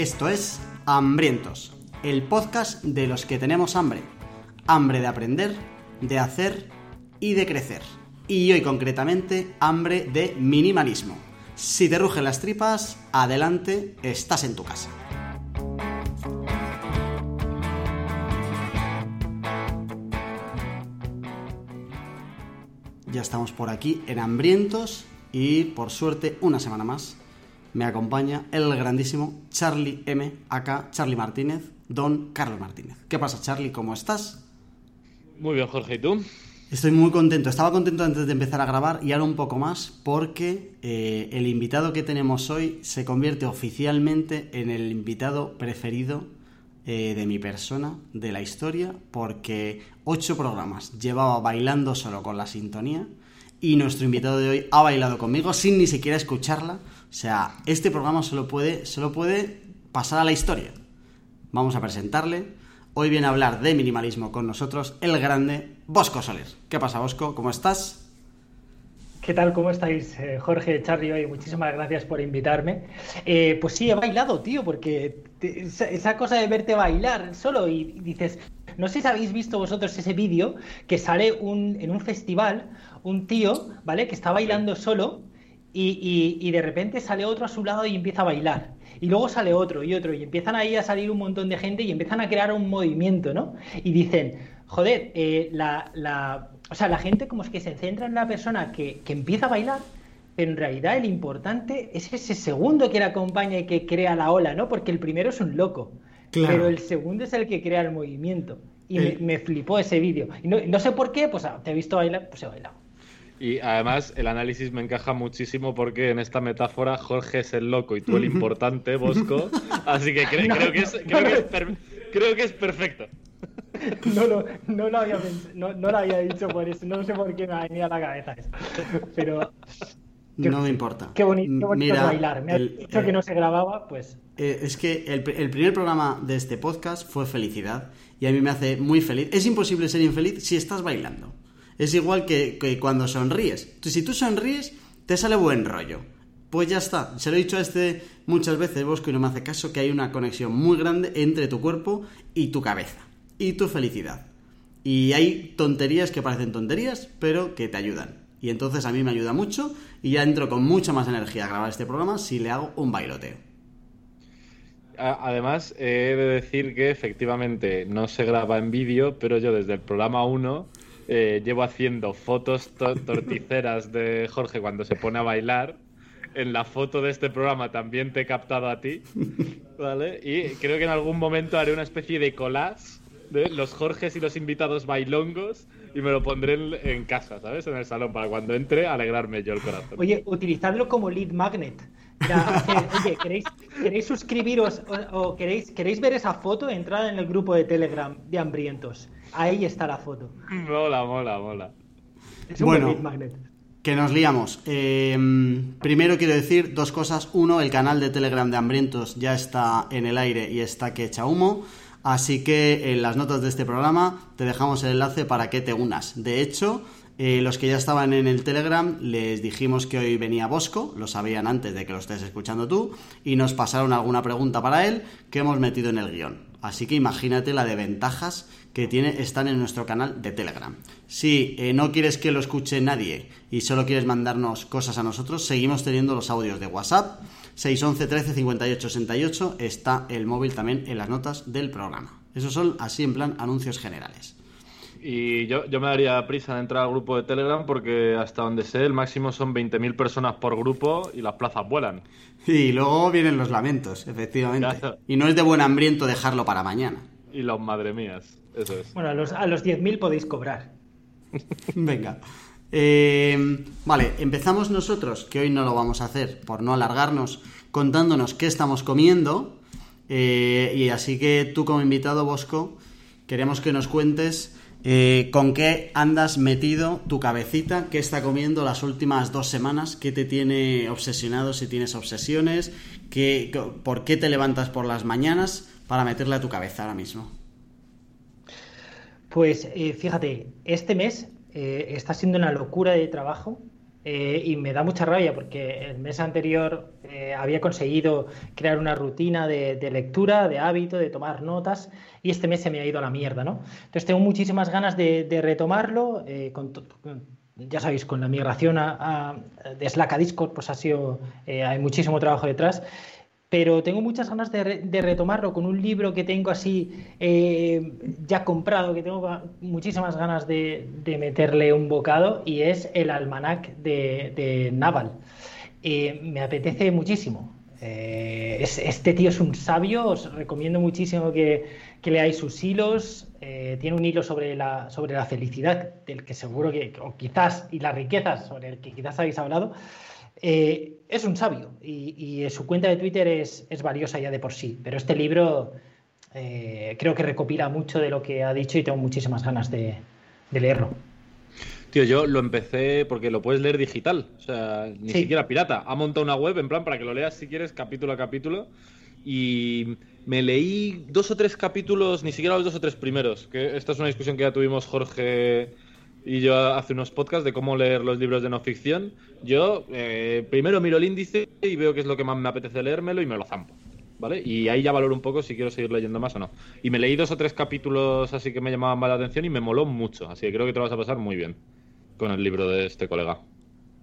Esto es Hambrientos, el podcast de los que tenemos hambre. Hambre de aprender, de hacer y de crecer. Y hoy concretamente hambre de minimalismo. Si te rugen las tripas, adelante, estás en tu casa. Ya estamos por aquí en Hambrientos y por suerte una semana más me acompaña el grandísimo Charlie M, acá Charlie Martínez, don Carlos Martínez. ¿Qué pasa Charlie? ¿Cómo estás? Muy bien Jorge, ¿y tú? Estoy muy contento. Estaba contento antes de empezar a grabar y ahora un poco más porque eh, el invitado que tenemos hoy se convierte oficialmente en el invitado preferido eh, de mi persona, de la historia, porque ocho programas llevaba bailando solo con la sintonía y nuestro invitado de hoy ha bailado conmigo sin ni siquiera escucharla. O sea, este programa solo puede, solo puede pasar a la historia. Vamos a presentarle. Hoy viene a hablar de minimalismo con nosotros el grande Bosco Soler. ¿Qué pasa, Bosco? ¿Cómo estás? ¿Qué tal? ¿Cómo estáis, eh, Jorge, Charlie? Hoy muchísimas gracias por invitarme. Eh, pues sí, he bailado, tío, porque esa cosa de verte bailar solo y dices, no sé si habéis visto vosotros ese vídeo que sale un, en un festival un tío, ¿vale? Que está bailando solo y, y, de repente sale otro a su lado y empieza a bailar. Y luego sale otro y otro y empiezan ahí a salir un montón de gente y empiezan a crear un movimiento, ¿no? Y dicen, joder, eh, la, la, o sea, la gente como es que se centra en la persona que, que empieza a bailar pero en realidad el importante es ese segundo que la acompaña y que crea la ola, ¿no? Porque el primero es un loco, pero el segundo es el que crea el movimiento. Y me, flipó ese vídeo. Y no, sé por qué, pues ah, te he visto bailar, pues he bailado. Y además el análisis me encaja muchísimo porque en esta metáfora Jorge es el loco y tú el importante, Bosco. Así que creo, que, es, creo, que, es perfecto. No, no, no, lo había no, no, lo había dicho por eso. No sé por qué me ha venido a la cabeza eso. Pero. No me importa. Qué bonito, bailar. Me ha dicho que eh, no se grababa, pues. Eh, es que el, el primer programa de este podcast fue felicidad y a mí me hace muy feliz. Es imposible ser infeliz si estás bailando. Es igual que, cuando sonríes. Si tú sonríes, te sale buen rollo. Pues ya está. Se lo he dicho a este muchas veces, Bosco, y no me hace caso, que hay una conexión muy grande entre tu cuerpo y tu cabeza. Y tu felicidad. Y hay tonterías que parecen tonterías, pero que te ayudan. Y entonces a mí me ayuda mucho y ya entro con mucha más energía a grabar este programa si le hago un bailoteo. Además, he de decir que efectivamente no se graba en vídeo, pero yo desde el programa 1 eh, llevo haciendo fotos torticeras de Jorge cuando se pone a bailar. En la foto de este programa también te he captado a ti, ¿vale? Y creo que en algún momento haré una especie de collage de los Jorges y los invitados bailongos y me lo pondré en, casa, ¿sabes? En el salón, para cuando entre alegrarme yo el corazón. Oye, utilizadlo como lead magnet. oye, ¿queréis, suscribiros o, queréis, queréis ver esa foto? Entrada en el grupo de Telegram de Hambrientos. Ahí está la foto. Mola, mola, mola. Es un bueno, magnet. Que nos liamos. Em, primero quiero decir dos cosas. Uno, el canal de Telegram de Hambrientos ya está en el aire y está que echa humo. Así que en las notas de este programa te dejamos el enlace para que te unas. De hecho, eh, los que ya estaban en el Telegram les dijimos que hoy venía Bosco, lo sabían antes de que lo estés escuchando tú, y nos pasaron alguna pregunta para él que hemos metido en el guion. Así que imagínate la de ventajas que tiene están en nuestro canal de Telegram. Si eh, no quieres que lo escuche nadie y solo quieres mandarnos cosas a nosotros, seguimos teniendo los audios de WhatsApp 611 13 58 68 está el móvil también en las notas del programa. Esos son así en plan anuncios generales. Y yo, me daría prisa en entrar al grupo de Telegram porque hasta donde sé el máximo son 20.000 personas por grupo y las plazas vuelan. Y luego vienen los lamentos, efectivamente. Y no es de buen hambriento dejarlo para mañana. Y los madre mías, eso es. Bueno, a los, a los 10.000 podéis cobrar. Venga. Eh, vale, empezamos nosotros, que hoy no lo vamos a hacer por no alargarnos, contándonos qué estamos comiendo. Eh, y así que tú como invitado, Bosco, queremos que nos cuentes eh, con qué andas metido tu cabecita, qué está comiendo las últimas dos semanas, qué te tiene obsesionado si tienes obsesiones, qué, por qué te levantas por las mañanas para meterle a tu cabeza ahora mismo. Pues fíjate, este mes eh, está siendo una locura de trabajo eh, y me da mucha rabia porque el mes anterior eh, había conseguido crear una rutina de, lectura, de hábito, de tomar notas y este mes se me ha ido a la mierda, ¿no? Entonces tengo muchísimas ganas de, retomarlo. Eh, ya sabéis, con la migración a, de Slack a Discord, pues ha sido, hay muchísimo trabajo detrás pero tengo muchas ganas de, retomarlo con un libro que tengo así eh, ya comprado, que tengo muchísimas ganas de, meterle un bocado, y es el almanac de, Naval. Eh, me apetece muchísimo. Eh, este tío es un sabio, os recomiendo muchísimo que, leáis sus hilos. tiene un hilo sobre la, sobre la felicidad, del que seguro que, o quizás, y las riquezas, sobre el que quizás habéis hablado. Eh, es un sabio y, su cuenta de Twitter es, valiosa ya de por sí, pero este libro eh, creo que recopila mucho de lo que ha dicho y tengo muchísimas ganas de, leerlo. Tío, yo lo empecé porque lo puedes leer digital, o sea, ni siquiera pirata. Ha montado una web en plan para que lo leas si quieres capítulo a capítulo y me leí dos o tres capítulos, ni siquiera los dos o tres primeros, que esta es una discusión que ya tuvimos Jorge y yo hace unos podcasts de cómo leer los libros de no ficción. Yo eh, primero miro el índice y veo qué es lo que más me apetece leérmelo y me lo zampo. ¿Vale? Y ahí ya valoro un poco si quiero seguir leyendo más o no. Y me leí dos o tres capítulos así que me llamaban más la atención y me moló mucho. Así que creo que te lo vas a pasar muy bien con el libro de este colega.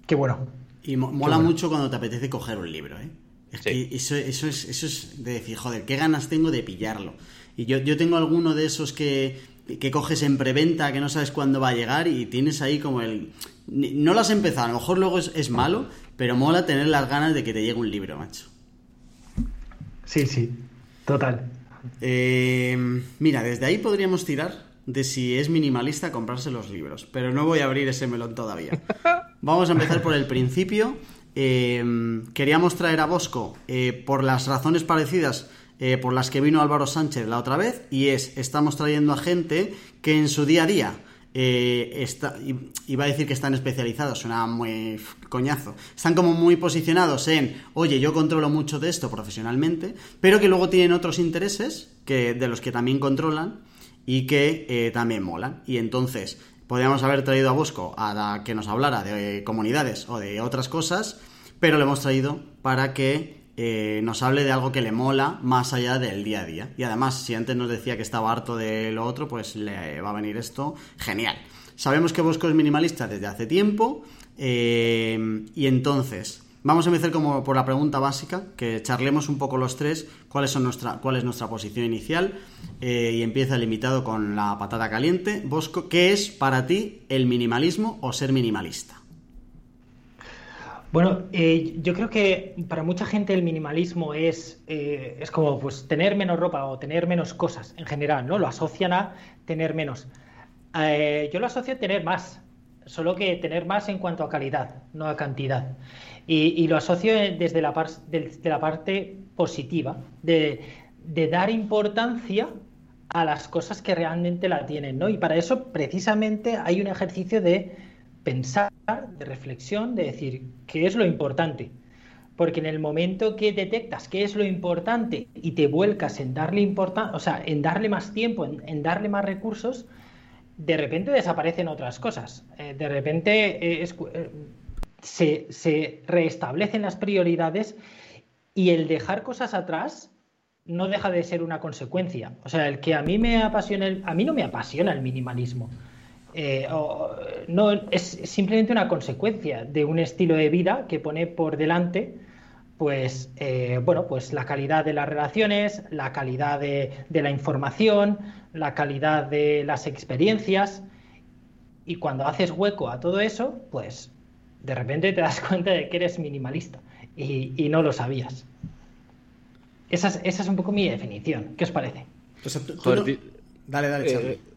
Qué bueno. Y mola mucho cuando te apetece coger un libro, ¿eh? Es que eso, eso, es, eso es de decir, joder, qué ganas tengo de pillarlo. Y yo, yo tengo alguno de esos que que coges en preventa, que no sabes cuándo va a llegar y tienes ahí como el... No lo has empezado, a lo mejor luego es, malo, pero mola tener las ganas de que te llegue un libro, macho. Sí, sí, total. Eh, mira, desde ahí podríamos tirar de si es minimalista comprarse los libros, pero no voy a abrir ese melón todavía. Vamos a empezar por el principio. Eh, queríamos traer a Bosco eh, por las razones parecidas eh, por las que vino Álvaro Sánchez la otra vez, y es, estamos trayendo a gente que en su día a día eh, está, iba a decir que están especializados, suena muy coñazo, están como muy posicionados en, oye, yo controlo mucho de esto profesionalmente, pero que luego tienen otros intereses que, de los que también controlan y que eh, también molan. Y entonces, podríamos haber traído a Bosco a que nos hablara de comunidades o de otras cosas, pero lo hemos traído para que eh, nos hable de algo que le mola más allá del día a día. Y además, si antes nos decía que estaba harto de lo otro, pues le va a venir esto genial. Sabemos que Bosco es minimalista desde hace tiempo eh, y entonces vamos a empezar como por la pregunta básica, que charlemos un poco los tres cuál, son nuestra, cuál es nuestra posición inicial eh, y empieza el invitado con la patata caliente. Bosco, ¿qué es para ti el minimalismo o ser minimalista? Bueno, eh, yo creo que para mucha gente el minimalismo es, eh, es como pues tener menos ropa o tener menos cosas en general, ¿no? Lo asocian a tener menos. Eh, yo lo asocio a tener más, solo que tener más en cuanto a calidad, no a cantidad. Y, lo asocio desde la, la parte positiva, de, de dar importancia a las cosas que realmente la tienen, ¿no? Y para eso precisamente hay un ejercicio de pensar, de reflexión, de decir qué es lo importante. Porque en el momento que detectas qué es lo importante y te vuelcas en darle importancia, o sea, en darle más tiempo, en, darle más recursos, de repente desaparecen otras cosas. Eh, de repente eh, eh, se, se, reestablecen las prioridades y el dejar cosas atrás no deja de ser una consecuencia. O sea, el que a mí me apasiona, a mí no me apasiona el minimalismo. Eh, no es simplemente una consecuencia de un estilo de vida que pone por delante pues eh, bueno pues la calidad de las relaciones la calidad de, la información la calidad de las experiencias. Y cuando haces hueco a todo eso pues de repente te das cuenta de que eres minimalista. Y, no lo sabías. Esa es, un poco mi definición. ¿qué os parece? Dale, dale, eh, Mm,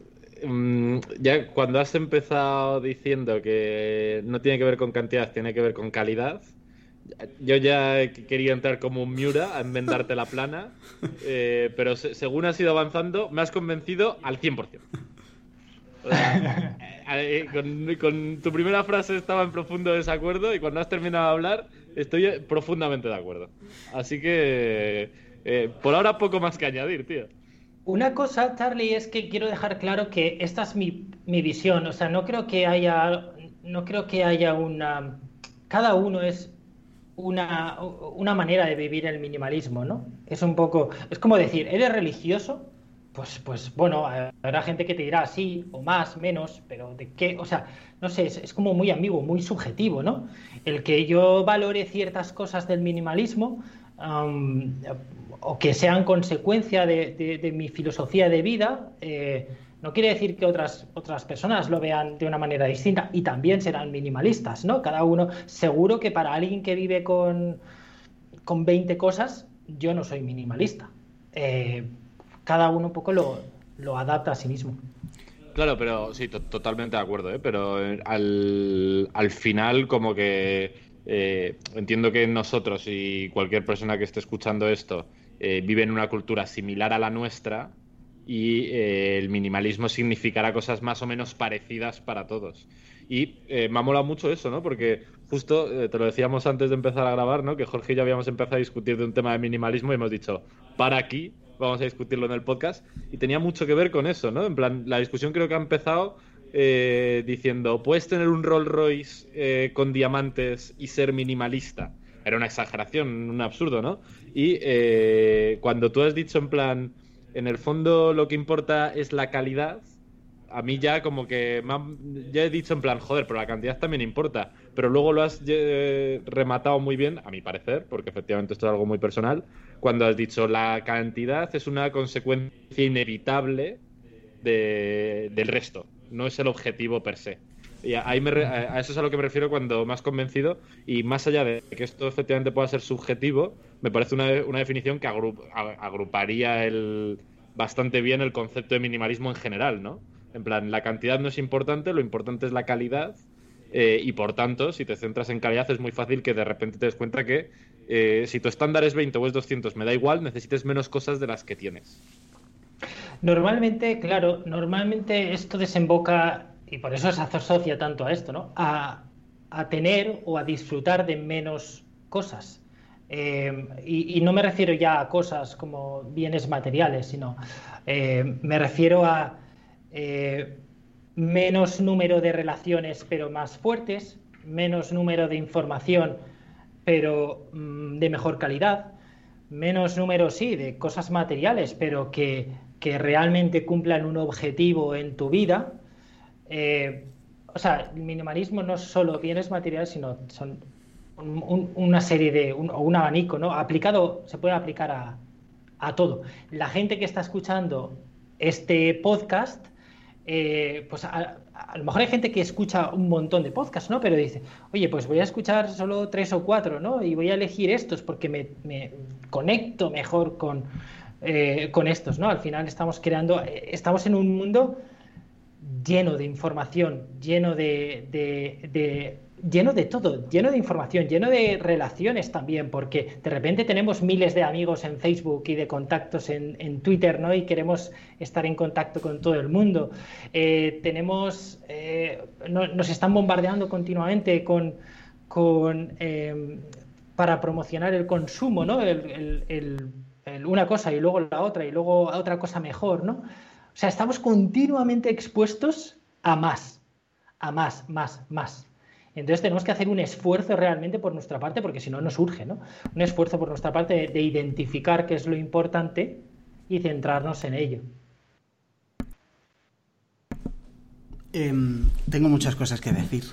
ya cuando has empezado diciendo que no tiene que ver con cantidad, tiene que ver con calidad, yo ya quería entrar como un Miura a enmendarte la plana, eh, pero según has ido avanzando, me has convencido al 100%. Eh, eh, con, tu primera frase estaba en profundo desacuerdo y cuando has terminado de hablar estoy profundamente de acuerdo. Así que por ahora poco más que añadir, tío. Una cosa, Charlie, es que quiero dejar claro que esta es mi, visión. O sea, no creo que haya, no creo que haya una, cada uno es una, una, manera de vivir el minimalismo, ¿no? Es un poco, es como decir, ¿eres religioso? Pues, pues bueno, habrá gente que te dirá sí o más, menos, pero de qué, o sea, no sé, es, como muy ambiguo, muy subjetivo, ¿no? El que yo valore ciertas cosas del minimalismo o que sean consecuencia de, mi filosofía de vida, eh, no quiere decir que otras, otras personas lo vean de una manera distinta y también serán minimalistas, ¿no? Cada uno, seguro que para alguien que vive con, con 20 cosas, yo no soy minimalista. Eh, cada uno un poco lo, lo, adapta a sí mismo. Claro, pero sí, totalmente de acuerdo, ¿eh? pero eh, al, al final como que entiendo que nosotros y cualquier persona que esté escuchando esto vive en una cultura similar a la nuestra, y eh, el minimalismo significará cosas más o menos parecidas para todos. Y eh, me ha molado mucho eso, ¿no? Porque justo eh, te lo decíamos antes de empezar a grabar, ¿no? Que Jorge y yo habíamos empezado a discutir de un tema de minimalismo y hemos dicho, para aquí, vamos a discutirlo en el podcast. Y tenía mucho que ver con eso, ¿no? En plan, la discusión creo que ha empezado diciendo, ¿puedes tener un Rolls Royce con diamantes y ser minimalista? Era una exageración, un absurdo, ¿no? Y cuando tú has dicho en plan en el fondo lo que importa es la calidad. A mí ya como que ya he dicho en plan, joder, pero la cantidad también importa. Pero luego lo has eh, rematado muy bien, a mi parecer, porque efectivamente esto es algo muy personal, cuando has dicho la cantidad es una consecuencia inevitable del resto, no es el objetivo per se. Y a, eso es a lo que me refiero cuando más convencido. Y más allá de que esto efectivamente pueda ser subjetivo, me parece una, definición que agruparía el, bastante bien el concepto de minimalismo en general, ¿no? En plan, la cantidad no es importante, lo importante es la calidad. Eh, y por tanto, si te centras en calidad, es muy fácil que de repente te des cuenta que eh, si tu estándar es 20 o es 200, me da igual, necesites menos cosas de las que tienes. Normalmente, claro, normalmente esto desemboca y por eso se asocia tanto a esto, ¿no? A, tener o a disfrutar de menos cosas. Eh, y, no me refiero ya a cosas como bienes materiales, sino eh, me refiero a eh, menos número de relaciones pero más fuertes, menos número de información pero mm, de mejor calidad, menos número, sí, de cosas materiales, pero que, que realmente cumplan un objetivo en tu vida eh, o sea, el minimalismo no es solo bienes materiales, sino son una serie de, un, o un abanico, ¿no? Aplicado, se puede aplicar a, todo. La gente que está escuchando este podcast, eh, pues a, lo mejor hay gente que escucha un montón de podcasts, ¿no? Pero dice, oye, pues voy a escuchar solo tres o cuatro, ¿no? Y voy a elegir estos porque me, conecto mejor con, eh, con estos, ¿no? Al final estamos creando, estamos en un mundo lleno de información, lleno de, lleno de todo, lleno de información, lleno de relaciones también, porque de repente tenemos miles de amigos en Facebook y de contactos en, Twitter, ¿no? Y queremos estar en contacto con todo el mundo. Eh, tenemos, eh, nos están bombardeando continuamente con, con em, para promocionar el consumo, ¿no? una cosa y luego la otra y luego otra cosa mejor, ¿no? O sea, estamos continuamente expuestos a más, a más, más, más. Entonces tenemos que hacer un esfuerzo realmente por nuestra parte, porque si no nos surge, ¿no? Un esfuerzo por nuestra parte de, identificar qué es lo importante y centrarnos en ello. Em, tengo muchas cosas que decir,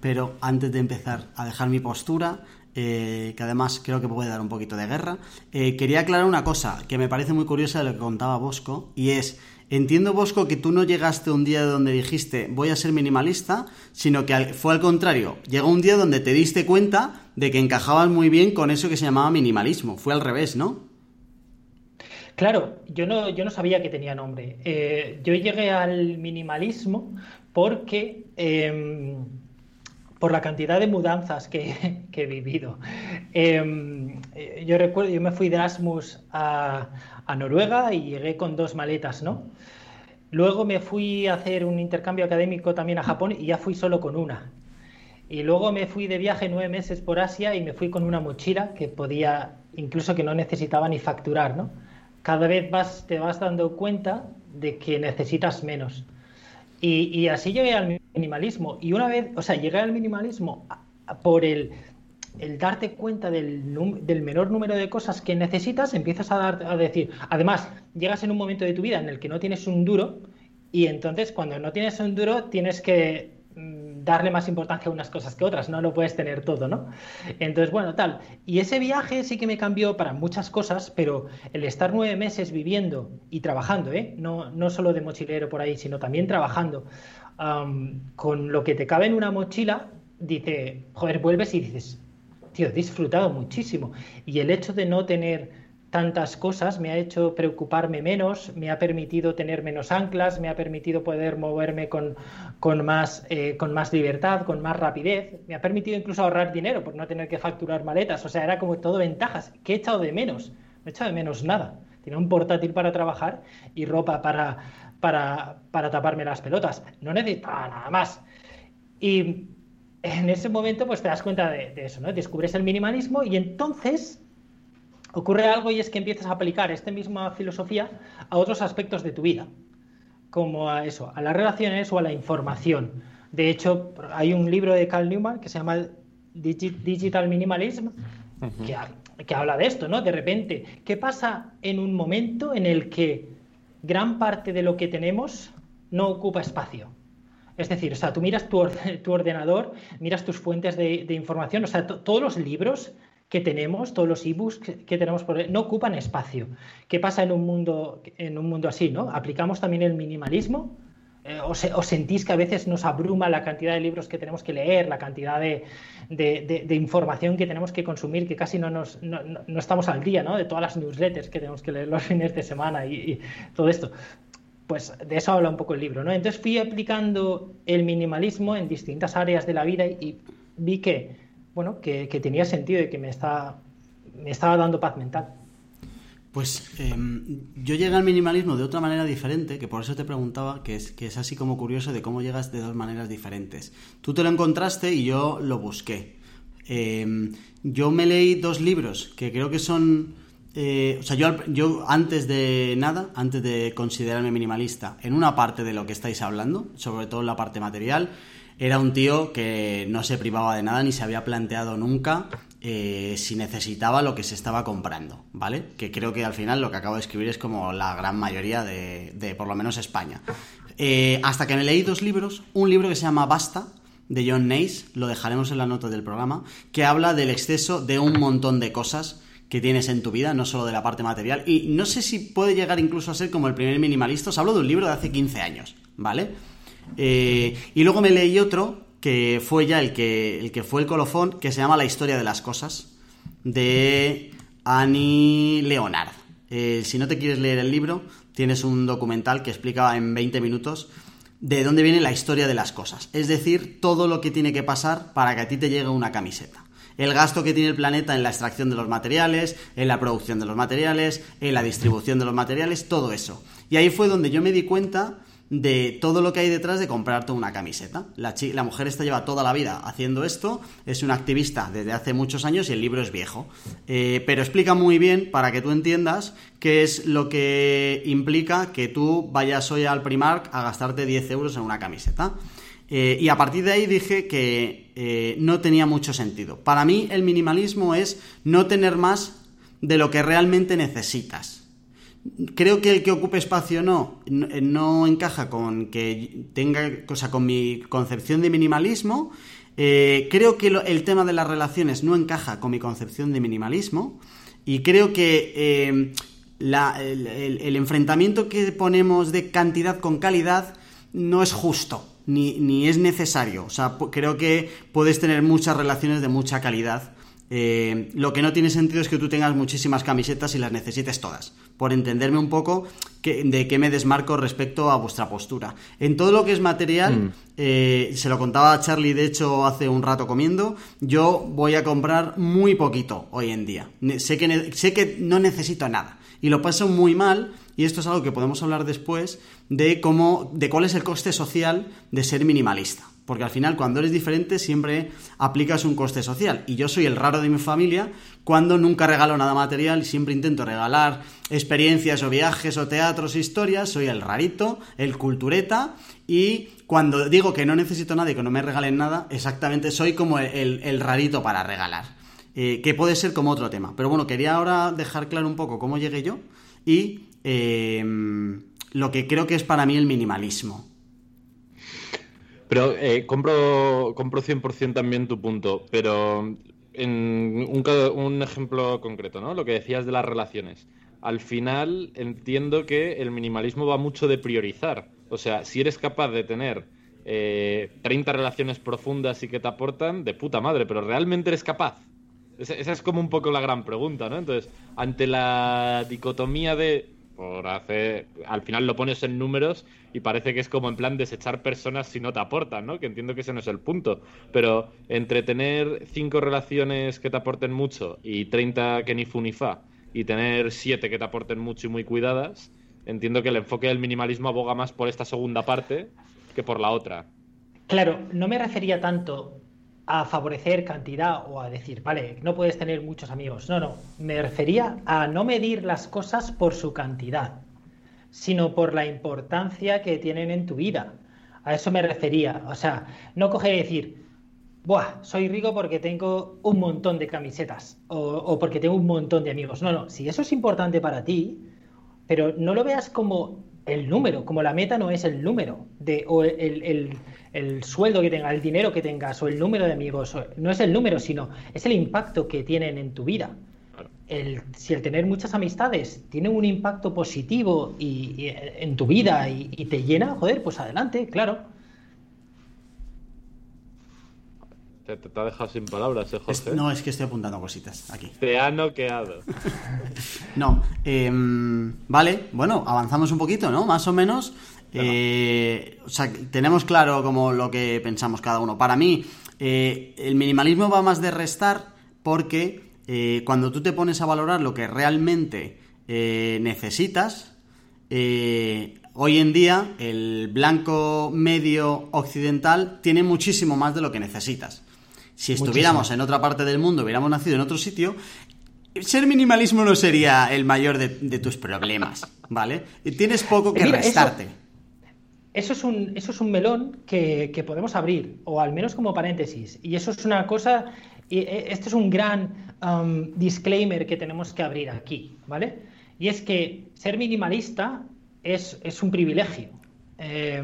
pero antes de empezar a dejar mi postura, eh, que además creo que puede dar un poquito de guerra, eh, quería aclarar una cosa que me parece muy curiosa de lo que contaba Bosco, y es Entiendo, Bosco, que tú no llegaste un día donde dijiste voy a ser minimalista, sino que fue al contrario. Llegó un día donde te diste cuenta de que encajabas muy bien con eso que se llamaba minimalismo. Fue al revés, ¿no? Claro, yo no, yo no sabía que tenía nombre. Eh, yo llegué al minimalismo porque em, por la cantidad de mudanzas que, he vivido. Em, yo recuerdo, yo me fui de Erasmus a, Noruega y llegué con dos maletas, ¿no? Luego me fui a hacer un intercambio académico también a Japón y ya fui solo con una. Y luego me fui de viaje nueve meses por Asia y me fui con una mochila que podía, incluso que no necesitaba ni facturar, ¿no? Cada vez vas, te vas dando cuenta de que necesitas menos. Y, así llegué al minimalismo. Y una vez, o sea, llegué al minimalismo por el, darte cuenta del, menor número de cosas que necesitas, empiezas a, dar, a decir, además, llegas en un momento de tu vida en el que no tienes un duro y entonces cuando no tienes un duro tienes que mm, darle más importancia a unas cosas que otras, no lo puedes tener todo, ¿no? Entonces, bueno, tal. Y ese viaje sí que me cambió para muchas cosas, pero el estar nueve meses viviendo y trabajando, ¿eh? No, no solo de mochilero por ahí, sino también trabajando con lo que te cabe en una mochila, dice, joder, vuelves y dices, tío, he disfrutado muchísimo. Y el hecho de no tener tantas cosas me ha hecho preocuparme menos, me ha permitido tener menos anclas, me ha permitido poder moverme con, con, más, eh, con más libertad, con más rapidez, me ha permitido incluso ahorrar dinero por no tener que facturar maletas, o sea, era como todo ventajas. ¿Qué he echado de menos? No he echado de menos nada. Tenía un portátil para trabajar y ropa para, para, para taparme las pelotas. No necesitaba nada más. Y en ese momento pues te das cuenta de, eso, ¿no? Descubres el minimalismo y entonces ocurre algo y es que empiezas a aplicar esta misma filosofía a otros aspectos de tu vida, como a eso, a las relaciones o a la información. De hecho, hay un libro de Carl Newman que se llama Digital Minimalism, que, que habla de esto, ¿no? De repente, ¿qué pasa en un momento en el que gran parte de lo que tenemos no ocupa espacio? Es decir, o sea, tú miras tu, ordenador, miras tus fuentes de, información, o sea, todos los libros que tenemos, todos los ebooks que, que tenemos no ocupan espacio. ¿Qué pasa en un mundo, en un mundo así? ¿no? ¿Aplicamos también el minimalismo? Eh, o, sentís que a veces nos abruma la cantidad de libros que tenemos que leer, la cantidad de, información que tenemos que consumir, que casi no, nos, no, estamos al día, ¿no? De todas las newsletters que tenemos que leer los fines de semana y todo esto pues de eso habla un poco el libro, ¿no? Entonces fui aplicando el minimalismo en distintas áreas de la vida y, vi que, bueno, que, tenía sentido y que me, está, me estaba dando paz mental. Pues em, yo llegué al minimalismo de otra manera diferente, que por eso te preguntaba, que es, que es así como curioso de cómo llegas de dos maneras diferentes. Tú te lo encontraste y yo lo busqué. Em, yo me leí dos libros que creo que son eh, o sea, yo, yo antes de nada, antes de considerarme minimalista, en una parte de lo que estáis hablando, sobre todo en la parte material, era un tío que no se privaba de nada ni se había planteado nunca eh, si necesitaba lo que se estaba comprando, ¿vale? Que creo que al final lo que acabo de escribir es como la gran mayoría de, de por lo menos España. Eh, hasta que me leí dos libros, un libro que se llama Basta, de John Nace, lo dejaremos en la nota del programa, que habla del exceso de un montón de cosas que tienes en tu vida, no solo de la parte material. Y no sé si puede llegar incluso a ser como el primer minimalista. Os hablo de un libro de hace 15 años, ¿vale? Eh, y luego me leí otro que fue ya el que, el que fue el colofón, que se llama La historia de las cosas, de Annie Leonard. Eh, si no te quieres leer el libro, tienes un documental que explica en 20 minutos de dónde viene la historia de las cosas. Es decir, todo lo que tiene que pasar para que a ti te llegue una camiseta el gasto que tiene el planeta en la extracción de los materiales, en la producción de los materiales, en la distribución de los materiales, todo eso. Y ahí fue donde yo me di cuenta de todo lo que hay detrás de comprarte una camiseta. La, la, mujer esta lleva toda la vida haciendo esto, es una activista desde hace muchos años y el libro es viejo. Eh, pero explica muy bien para que tú entiendas qué es lo que implica que tú vayas hoy al Primark a gastarte 10 euros en una camiseta. Eh, y a partir de ahí dije que eh, no tenía mucho sentido. Para mí el minimalismo es no tener más de lo que realmente necesitas. Creo que el que ocupe espacio no, no, encaja con que tenga, cosa con mi concepción de minimalismo. Eh, creo que el tema de las relaciones no encaja con mi concepción de minimalismo. Y creo que el enfrentamiento que ponemos de cantidad con calidad no es justo ni, es necesario. O sea, creo que puedes tener muchas relaciones de mucha calidad. Eh, lo que no tiene sentido es que tú tengas muchísimas camisetas y las necesites todas, por entenderme un poco de qué me desmarco respecto a vuestra postura. En todo lo que es material, mm. eh, se lo contaba a Charlie, de hecho, hace un rato comiendo, yo voy a comprar muy poquito hoy en día. Sé que, sé que no necesito nada y lo paso muy mal y esto es algo que podemos hablar después de cómo, de cuál es el coste social de ser minimalista. Porque al final cuando eres diferente siempre aplicas un coste social. Y yo soy el raro de mi familia cuando nunca regalo nada material y siempre intento regalar experiencias o viajes o teatros, historias, soy el rarito, el cultureta y cuando digo que no necesito nada y que no me regalen nada, exactamente soy como el, rarito para regalar. Eh, que puede ser como otro tema. Pero bueno, quería ahora dejar claro un poco cómo llegué yo y eh, lo que creo que es para mí el minimalismo. Pero eh, compro, compro 100% también tu punto, pero en un, ejemplo concreto, ¿no? Lo que decías de las relaciones. Al final entiendo que el minimalismo va mucho de priorizar. O sea, si eres capaz de tener 30 eh, relaciones profundas y que te aportan, de puta madre, pero ¿realmente eres capaz? Esa, esa es como un poco la gran pregunta, ¿no? Entonces, ante la dicotomía de por hacer, al final lo pones en números y parece que es como en plan desechar personas si no te aportan, ¿no? Que entiendo que ese no es el punto, pero entre tener cinco relaciones que te aporten mucho y 30 que ni fu ni fa y tener siete que te aporten mucho y muy cuidadas, entiendo que el enfoque del minimalismo aboga más por esta segunda parte que por la otra. Claro, no me refería tanto a favorecer cantidad o a decir, vale, no puedes tener muchos amigos. No, no, me refería a no medir las cosas por su cantidad, sino por la importancia que tienen en tu vida. A eso me refería. O sea, no coger y decir, Buah, soy rico porque tengo un montón de camisetas o, o, porque tengo un montón de amigos. No, no, si eso es importante para ti, pero no lo veas como el número, como la meta no es el número de, o el, el, sueldo que tengas, el dinero que tengas o el número de amigos, no es el número, sino es el impacto que tienen en tu vida. El, si el tener muchas amistades tiene un impacto positivo y, en tu vida y, y, te llena, joder, pues adelante, claro. Te, ha dejado sin palabras, ¿eh, José? no, es que estoy apuntando cositas aquí. Te ha noqueado. no, em, vale, bueno, avanzamos un poquito, ¿no? Más o menos. Eh, o sea, tenemos claro como lo que pensamos cada uno. Para mí, eh, el minimalismo va más de restar porque eh, cuando tú te pones a valorar lo que realmente necesitas, hoy en día el blanco medio occidental tiene muchísimo más de lo que necesitas. Si estuviéramos en otra parte del mundo, hubiéramos nacido en otro sitio, ser minimalismo no sería el mayor de, tus problemas, ¿vale? Tienes poco que restarte. Eso, es un, eso es un melón que, podemos abrir, o al menos como paréntesis. Y eso es una cosa, y e, este es un gran um, disclaimer que tenemos que abrir aquí, ¿vale? Y es que ser minimalista es, es un privilegio. Eh,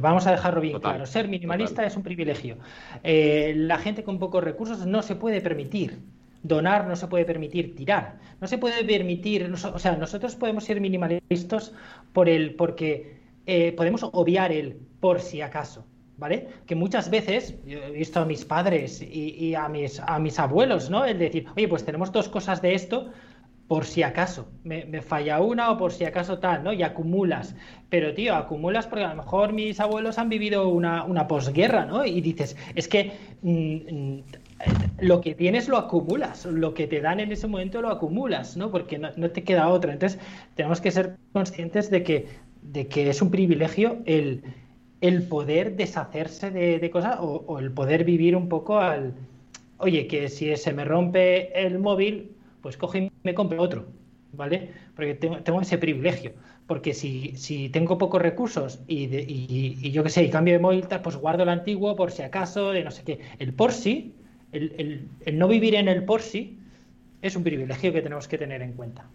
vamos a dejarlo bien claro. Ser minimalista es un privilegio. Eh, la gente con pocos recursos no se puede permitir donar, no se puede permitir tirar, no se puede permitir, o sea, nosotros podemos ser minimalistas por el, porque eh, podemos obviar el por si acaso. ¿Vale? Que muchas veces yo he visto a mis padres y, y, a, mis, a mis abuelos, ¿no? El decir, oye, pues tenemos dos cosas de esto, por si acaso me, falla una o por si acaso tal, ¿no? Y acumulas. Pero, tío, acumulas porque a lo mejor mis abuelos han vivido una, posguerra, ¿no? Y dices, es que mm, mm, lo que tienes lo acumulas, lo que te dan en ese momento lo acumulas, ¿no? Porque no, te queda otra. Entonces, tenemos que ser conscientes de que, de que es un privilegio el, el poder deshacerse de, cosas o, o el poder vivir un poco al... Oye, que si se me rompe el móvil, pues coge me compro otro, ¿vale? Porque tengo, ese privilegio. Porque si, si tengo pocos recursos y, yo qué sé, y cambio de móvil, pues guardo el antiguo por si acaso, de no sé qué. El por sí, el, no vivir en el por sí, es un privilegio que tenemos que tener en cuenta.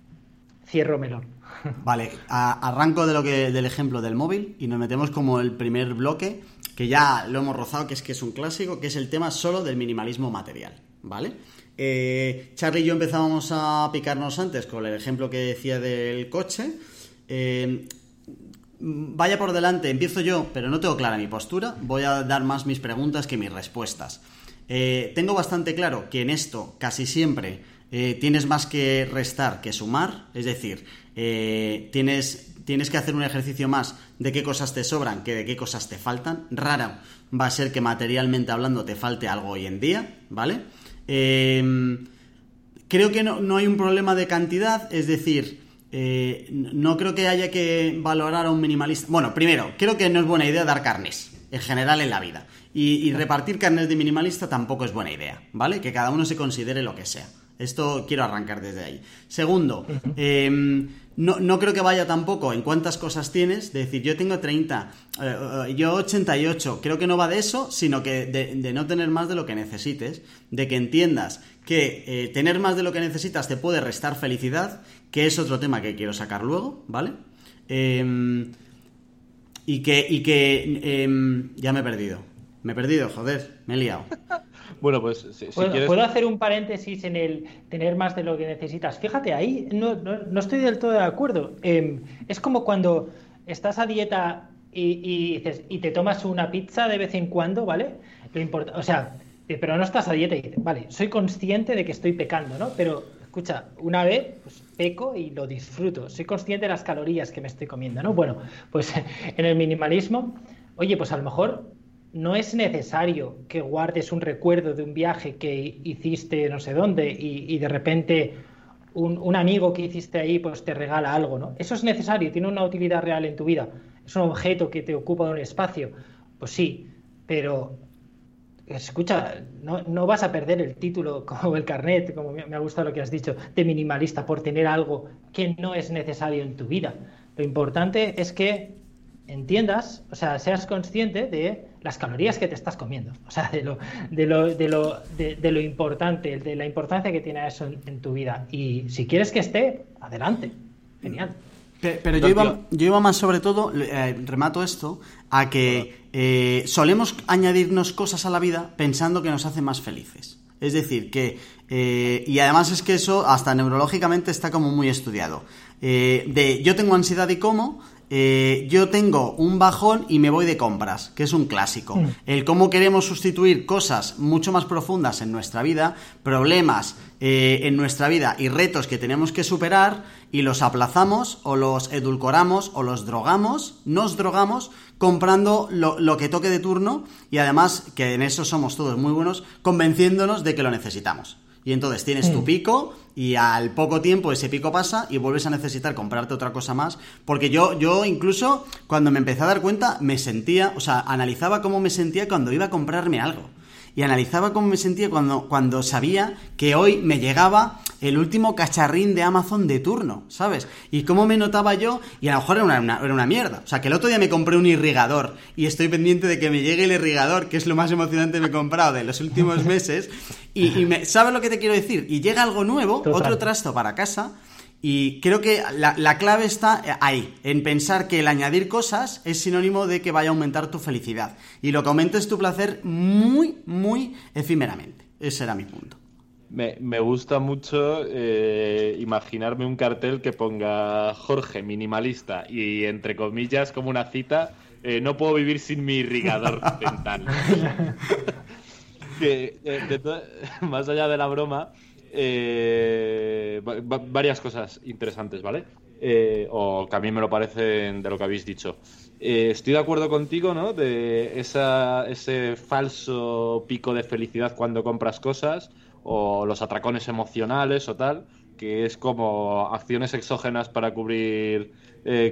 Cierro melón. Vale, arranco de lo que, del ejemplo del móvil y nos metemos como el primer bloque, que ya lo hemos rozado, que es que es un clásico, que es el tema solo del minimalismo material, ¿vale? Eh, Charlie y yo empezábamos a picarnos antes con el ejemplo que decía del coche. Eh, vaya por delante, empiezo yo, pero no tengo clara mi postura. Voy a dar más mis preguntas que mis respuestas. Eh, tengo bastante claro que en esto casi siempre tienes más que restar que sumar, es decir, tienes, tienes que hacer un ejercicio más de qué cosas te sobran que de qué cosas te faltan. Rara va a ser que materialmente hablando te falte algo hoy en día, ¿vale? Em, creo que no, hay un problema de cantidad, es decir, eh, no creo que haya que valorar a un minimalista. Bueno, primero, creo que no es buena idea dar carnes, en general en la vida. Y, repartir carnet de minimalista tampoco es buena idea, ¿vale? Que cada uno se considere lo que sea. Esto quiero arrancar desde ahí. Segundo, em, no, creo que vaya tampoco en cuántas cosas tienes, de decir, yo tengo 30, eh, eh, yo 88, creo que no va de eso, sino que de, no tener más de lo que necesites, de que entiendas que eh, tener más de lo que necesitas te puede restar felicidad, que es otro tema que quiero sacar luego, ¿vale? Em, y que, y que em, ya me he perdido. Me he perdido, joder, me he liado. Bueno, pues si, ¿Puedo, hacer un paréntesis en el tener más de lo que necesitas? Fíjate, ahí no, no, estoy del todo de acuerdo. Em, es como cuando estás a dieta y, dices, y te tomas una pizza de vez en cuando, ¿vale? Lo importa, o sea, eh, pero no estás a dieta y dices, vale, soy consciente de que estoy pecando, ¿no? Pero escucha, una vez pues, peco y lo disfruto. Soy consciente de las calorías que me estoy comiendo, ¿no? Bueno, pues en el minimalismo, oye, pues a lo mejor no es necesario que guardes un recuerdo de un viaje que hiciste no sé dónde y, de repente un, amigo que hiciste ahí pues te regala algo, ¿no? Eso es necesario, tiene una utilidad real en tu vida. Es un objeto que te ocupa un espacio. Pues sí, pero escucha, no, vas a perder el título como el carnet, como me ha gustado lo que has dicho, de minimalista por tener algo que no es necesario en tu vida. Lo importante es que entiendas, o sea, seas consciente de las calorías que te estás comiendo, o sea, de lo, de lo, de lo, de, lo importante, de la importancia que tiene eso en, tu vida. Y si quieres que esté, adelante. Genial. Pero, yo, iba, yo iba más sobre todo, eh, remato esto, a que eh, solemos añadirnos cosas a la vida pensando que nos hace más felices. Es decir, que, eh, y además es que eso hasta neurológicamente está como muy estudiado. de yo tengo ansiedad y como, eh, yo tengo un bajón y me voy de compras, que es un clásico. Mm. El cómo queremos sustituir cosas mucho más profundas en nuestra vida, problemas eh, en nuestra vida y retos que tenemos que superar y los aplazamos o los edulcoramos o los drogamos, nos drogamos comprando lo, lo que toque de turno y además, que en eso somos todos muy buenos, convenciéndonos de que lo necesitamos. Y entonces tienes tu pico y al poco tiempo ese pico pasa y vuelves a necesitar comprarte otra cosa más. Porque yo, yo incluso cuando me empecé a dar cuenta me sentía, o sea, analizaba cómo me sentía cuando iba a comprarme algo y analizaba cómo me sentía cuando, cuando sabía que hoy me llegaba el último cacharrín de Amazon de turno, ¿sabes? Y cómo me notaba yo, y a lo mejor era una, era una mierda. O sea, que el otro día me compré un irrigador y estoy pendiente de que me llegue el irrigador, que es lo más emocionante que me he comprado de los últimos meses. Y, me, ¿sabes lo que te quiero decir? Y llega algo nuevo, otro trasto para casa y creo que la, clave está ahí, en pensar que el añadir cosas es sinónimo de que vaya a aumentar tu felicidad. Y lo que aumentes tu placer muy, muy efímeramente. Ese era mi punto. Me, gusta mucho eh, imaginarme un cartel que ponga Jorge minimalista y entre comillas como una cita, eh, no puedo vivir sin mi irrigador dental. que, eh, más allá de la broma, eh, varias cosas interesantes, ¿vale? Eh, o que a mí me lo parecen de lo que habéis dicho. Eh, estoy de acuerdo contigo, ¿no? De ese falso pico de felicidad cuando compras cosas, o los atracones emocionales o tal, que es como acciones exógenas para cubrir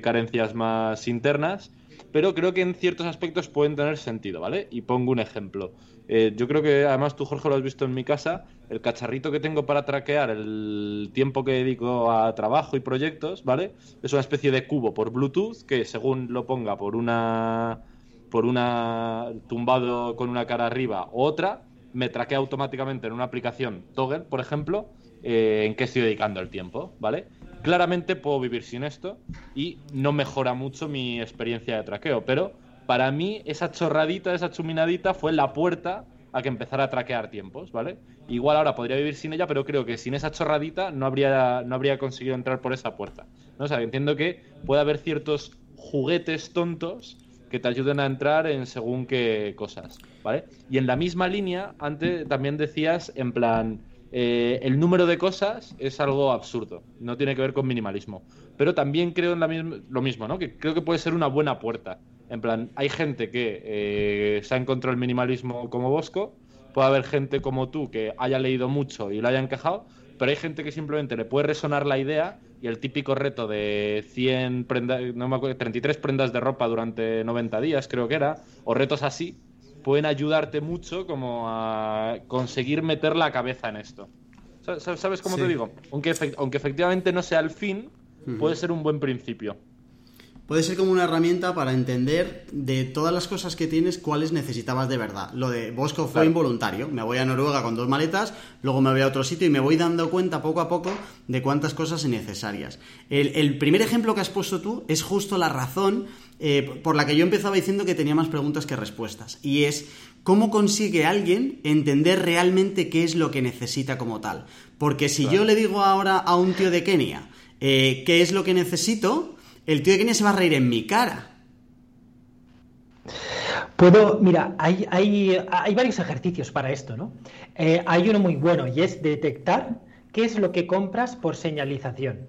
carencias más internas, pero creo que en ciertos aspectos pueden tener sentido, ¿vale? Y pongo un ejemplo. Eh, yo creo que además tú, Jorge, lo has visto en mi casa. El cacharrito que tengo para traquear el tiempo que dedico a trabajo y proyectos, ¿vale? Es una especie de cubo por Bluetooth que según lo ponga por una por una tumbado con una cara arriba u otra, me traquea automáticamente en una aplicación Toggle, por ejemplo, eh, en qué estoy dedicando el tiempo, ¿vale? Claramente puedo vivir sin esto y no mejora mucho mi experiencia de traqueo, pero para mí esa chorradita, esa chuminadita fue la puerta a que empezara a traquear tiempos, ¿vale? Igual ahora podría vivir sin ella, pero creo que sin esa chorradita no habría, no habría conseguido entrar por esa puerta. ¿no? O sea, entiendo que puede haber ciertos juguetes tontos que te ayuden a entrar en según qué cosas, ¿vale? Y en la misma línea, antes también decías, en plan, eh, el número de cosas es algo absurdo, no tiene que ver con minimalismo. Pero también creo en la lo mismo, ¿no? Que creo que puede ser una buena puerta. En plan, hay gente que eh, se ha encontrado el minimalismo como Bosco, puede haber gente como tú que haya leído mucho y lo haya encajado, pero hay gente que simplemente le puede resonar la idea y el típico reto de 100 prendas, no me acuerdo, 33 prendas de ropa durante 90 días, creo que era, o retos así, pueden ayudarte mucho como a conseguir meter la cabeza en esto. ¿Sabes, cómo te digo? Aunque, aunque efectivamente no sea el fin, puede ser un buen principio. Puede ser como una herramienta para entender de todas las cosas que tienes cuáles necesitabas de verdad. Lo de Bosco fue involuntario. Me voy a Noruega con dos maletas, luego me voy a otro sitio y me voy dando cuenta poco a poco de cuántas cosas son necesarias. El, primer ejemplo que has puesto tú es justo la razón eh, por la que yo empezaba diciendo que tenía más preguntas que respuestas. Y es cómo consigue alguien entender realmente qué es lo que necesita como tal. Porque si yo le digo ahora a un tío de Kenia eh, qué es lo que necesito, el tío de Kenia se va a reír en mi cara. Puedo, mira, hay, hay, hay varios ejercicios para esto, ¿no? Eh, hay uno muy bueno y es detectar qué es lo que compras por señalización.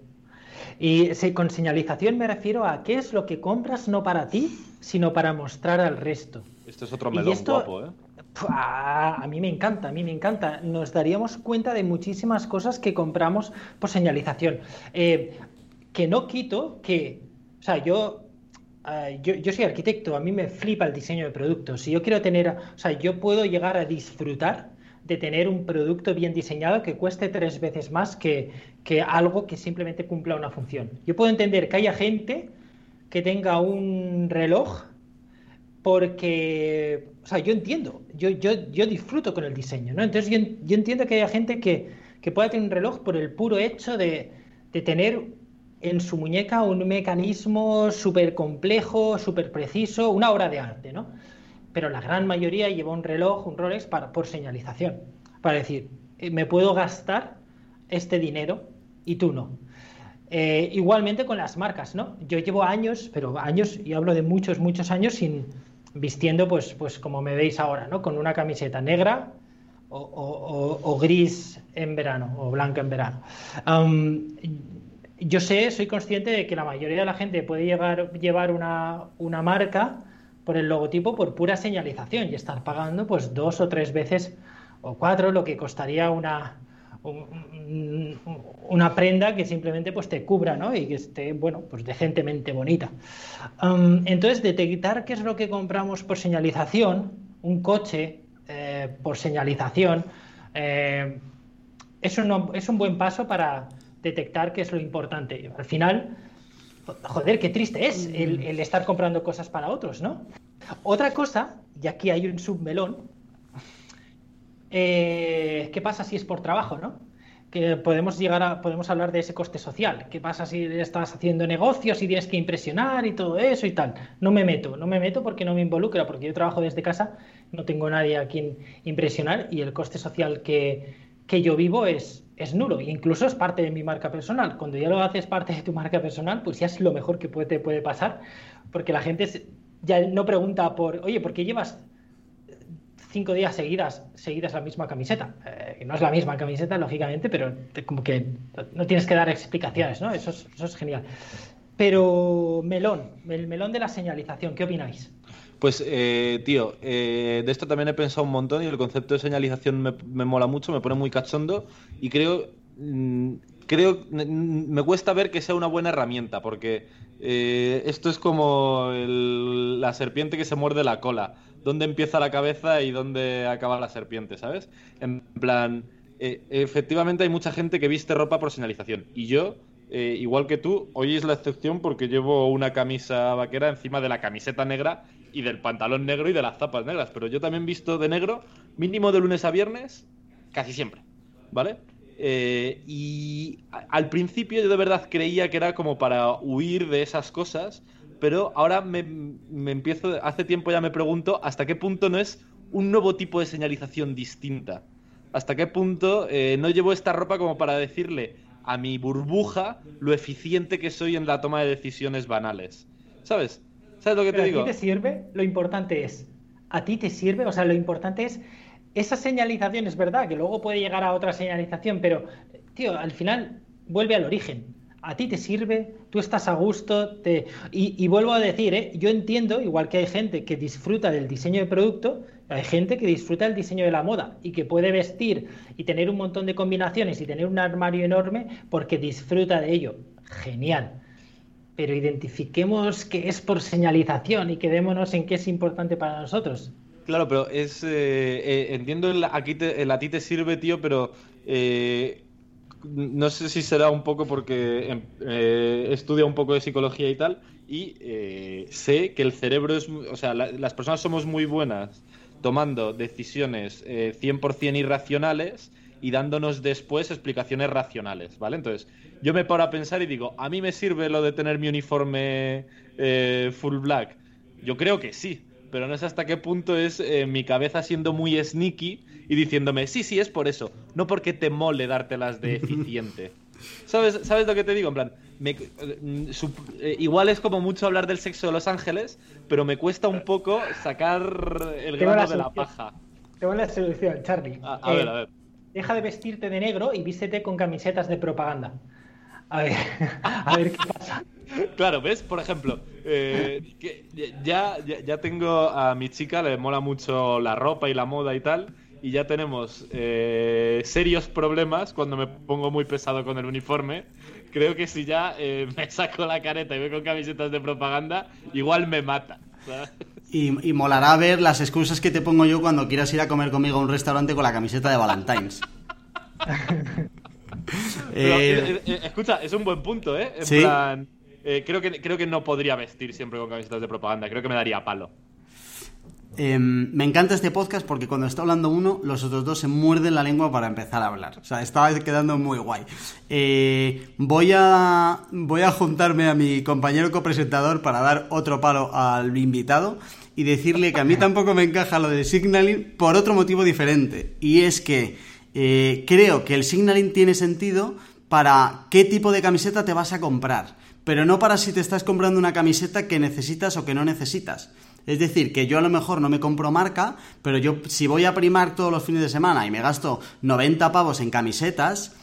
Y con señalización me refiero a qué es lo que compras no para ti, sino para mostrar al resto. Esto es otro melón guapo, ¿eh? A mí me encanta, a mí me encanta. Nos daríamos cuenta de muchísimas cosas que compramos por señalización. Eh, que no quito que o sea, yo, eh, yo, yo, soy arquitecto, a mí me flipa el diseño de productos. Si yo quiero tener, o sea, yo puedo llegar a disfrutar de tener un producto bien diseñado que cueste tres veces más que, que algo que simplemente cumpla una función. Yo puedo entender que haya gente que tenga un reloj porque, o sea, yo entiendo, yo, yo, yo disfruto con el diseño, ¿no? Entonces yo, yo entiendo que haya gente que, que, pueda tener un reloj por el puro hecho de, de tener en su muñeca un mecanismo súper complejo, súper preciso, una obra de arte, ¿no? Pero la gran mayoría lleva un reloj, un Rolex, para, por señalización, para decir, eh, me puedo gastar este dinero y tú no. Eh, igualmente con las marcas, ¿no? Yo llevo años, pero años, y hablo de muchos, muchos años, sin vistiendo, pues, pues como me veis ahora, ¿no? Con una camiseta negra o, gris en verano, o blanca en verano yo sé, soy consciente de que la mayoría de la gente puede llevar, llevar una, marca por el logotipo por pura señalización y estar pagando pues dos o tres veces o cuatro lo que costaría una, una prenda que simplemente pues te cubra ¿no? y que esté bueno pues decentemente bonita um, entonces detectar qué es lo que compramos por señalización un coche eh, por señalización eh, no, es un buen paso para detectar qué es lo importante. Al final, joder, qué triste es el, estar comprando cosas para otros, ¿no? Otra cosa, y aquí hay un submelón, eh, ¿qué pasa si es por trabajo, no? Que podemos llegar a, podemos hablar de ese coste social. ¿Qué pasa si estás haciendo negocios y tienes que impresionar y todo eso y tal? No me meto, no me meto porque no me involucra, porque yo trabajo desde casa, no tengo nadie a quien impresionar y el coste social que, que yo vivo es, es nulo, incluso es parte de mi marca personal. Cuando ya lo haces parte de tu marca personal, pues ya es lo mejor que te puede pasar, porque la gente ya no pregunta por, oye, ¿por qué llevas cinco días seguidas, seguidas la misma camiseta? Eh, no es la misma camiseta, lógicamente, pero como que no tienes que dar explicaciones, ¿no? Eso es, eso es genial. Pero melón, el melón de la señalización, ¿qué opináis? Pues, eh, tío, eh, de esto también he pensado un montón y el concepto de señalización me, mola mucho, me pone muy cachondo y creo, mm, creo, me cuesta ver que sea una buena herramienta porque eh, esto es como la serpiente que se muerde la cola, dónde empieza la cabeza y dónde acaba la serpiente, ¿sabes? En plan, efectivamente hay mucha gente que viste ropa por señalización y yo igual que tú, hoy es la excepción porque llevo una camisa vaquera encima de la camiseta negra y del pantalón negro y de las zapas negras. Pero yo también visto de negro, mínimo de lunes a viernes, casi siempre. ¿Vale? Eh, y al principio yo de verdad creía que era como para huir de esas cosas, pero ahora me, empiezo, hace tiempo ya me pregunto hasta qué punto no es un nuevo tipo de señalización distinta. Hasta qué punto eh, no llevo esta ropa como para decirle a mi burbuja lo eficiente que soy en la toma de decisiones banales. ¿Sabes? ¿Sabes lo que te digo? ¿A ti te sirve? Lo importante es, ¿a ti te sirve? O sea, lo importante es, esa señalización es verdad, que luego puede llegar a otra señalización, pero, tío, al final vuelve al origen. a ti te sirve, tú estás a gusto, te... y, vuelvo a decir, ¿eh? yo entiendo, igual que hay gente que disfruta del diseño de producto, hay gente que disfruta del diseño de la moda y que puede vestir y tener un montón de combinaciones y tener un armario enorme porque disfruta de ello. Genial. Pero identifiquemos que es por señalización y quedémonos en qué es importante para nosotros. Claro, pero es. Eh, eh, entiendo, el, aquí el a ti te sirve, tío, pero. Eh, no sé si será un poco porque em, estudia un poco de psicología y tal, y sé que el cerebro es. O sea, las personas somos muy buenas tomando decisiones 100% eh, irracionales y dándonos después explicaciones racionales, ¿vale? Entonces, yo me paro a pensar y digo, ¿a mí me sirve lo de tener mi uniforme eh, full black? Yo creo que sí, pero no sé hasta qué punto es eh, mi cabeza siendo muy sneaky y diciéndome, sí, sí, es por eso, no porque te mole dártelas de eficiente. ¿Sabes, ¿Sabes lo que te digo? En plan, eh, igual es como mucho hablar del sexo de Los Ángeles, pero me cuesta un poco sacar el grano de la paja. Tengo la solución, Charlie. A, ver, eh, a ver. Deja de vestirte de negro y vístete con camisetas de propaganda. A ver, qué pasa. Claro, ¿ves? Por ejemplo, eh, ya, ya, tengo a mi chica, le mola mucho la ropa y la moda y tal, y ya tenemos serios problemas cuando me pongo muy pesado con el uniforme, creo que si ya eh, me saco la careta y voy con camisetas de propaganda, igual me mata. Y, molará ver las excusas que te pongo yo cuando quieras ir a comer conmigo a un restaurante con la camiseta de Valentine's. Eh, eh, escucha, es un buen punto, ¿eh? En plan, creo, que, creo que no podría vestir siempre con camisetas de propaganda, creo que me daría palo. Em, me encanta este podcast porque cuando está hablando uno, los otros dos se muerden la lengua para empezar a hablar. O sea, estaba quedando muy guay. Eh, voy, a, voy a juntarme a mi compañero copresentador para dar otro palo al invitado y decirle que a mí tampoco me encaja lo del signaling por otro motivo diferente. Y es que eh, creo que el signaling tiene sentido para qué tipo de camiseta te vas a comprar, pero no para si te estás comprando una camiseta que necesitas o que no necesitas. Es decir, que yo a lo mejor no me compro marca, pero yo si voy a primar todos los fines de semana y me gasto 90 pavos en camisetas,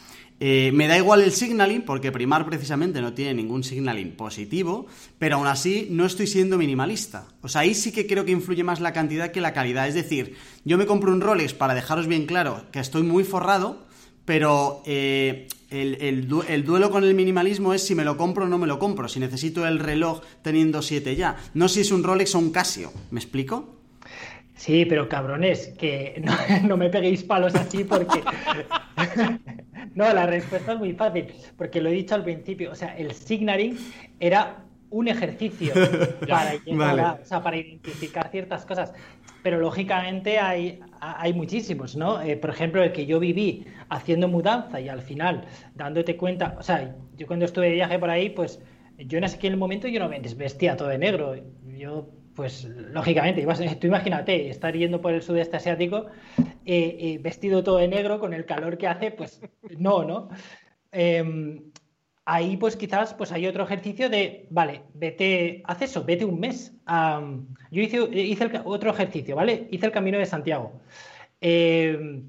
eh, me da igual el signaling, porque primar precisamente no tiene ningún signaling positivo, pero aún así no estoy siendo minimalista. O sea, ahí sí que creo que influye más la cantidad que la calidad. Es decir, yo me compro un Rolex para dejaros bien claro que estoy muy forrado, pero eh, el, duelo con el minimalismo es si me lo compro o no me lo compro, si necesito el reloj teniendo 7 ya. No si es un Rolex o un Casio. ¿Me explico? Sí, pero cabrones, que no, me peguéis palos así porque... no, la respuesta es muy fácil, porque lo he dicho al principio. O sea, el signaling era un ejercicio para, para identificar ciertas cosas pero lógicamente hay, hay muchísimos, ¿no? Eh, por ejemplo, el que yo viví haciendo mudanza y al final dándote cuenta, o sea, yo cuando estuve de viaje por ahí, pues yo en aquel momento yo no me vestía todo de negro. Yo, pues lógicamente, tú imagínate estar yendo por el sudeste asiático eh, eh, vestido todo de negro con el calor que hace, pues no, ¿no? Em, ahí pues quizás pues hay otro ejercicio de, vale, vete, haz eso, vete un mes. yo hice, hice otro ejercicio, ¿vale? Hice el Camino de Santiago. Eh,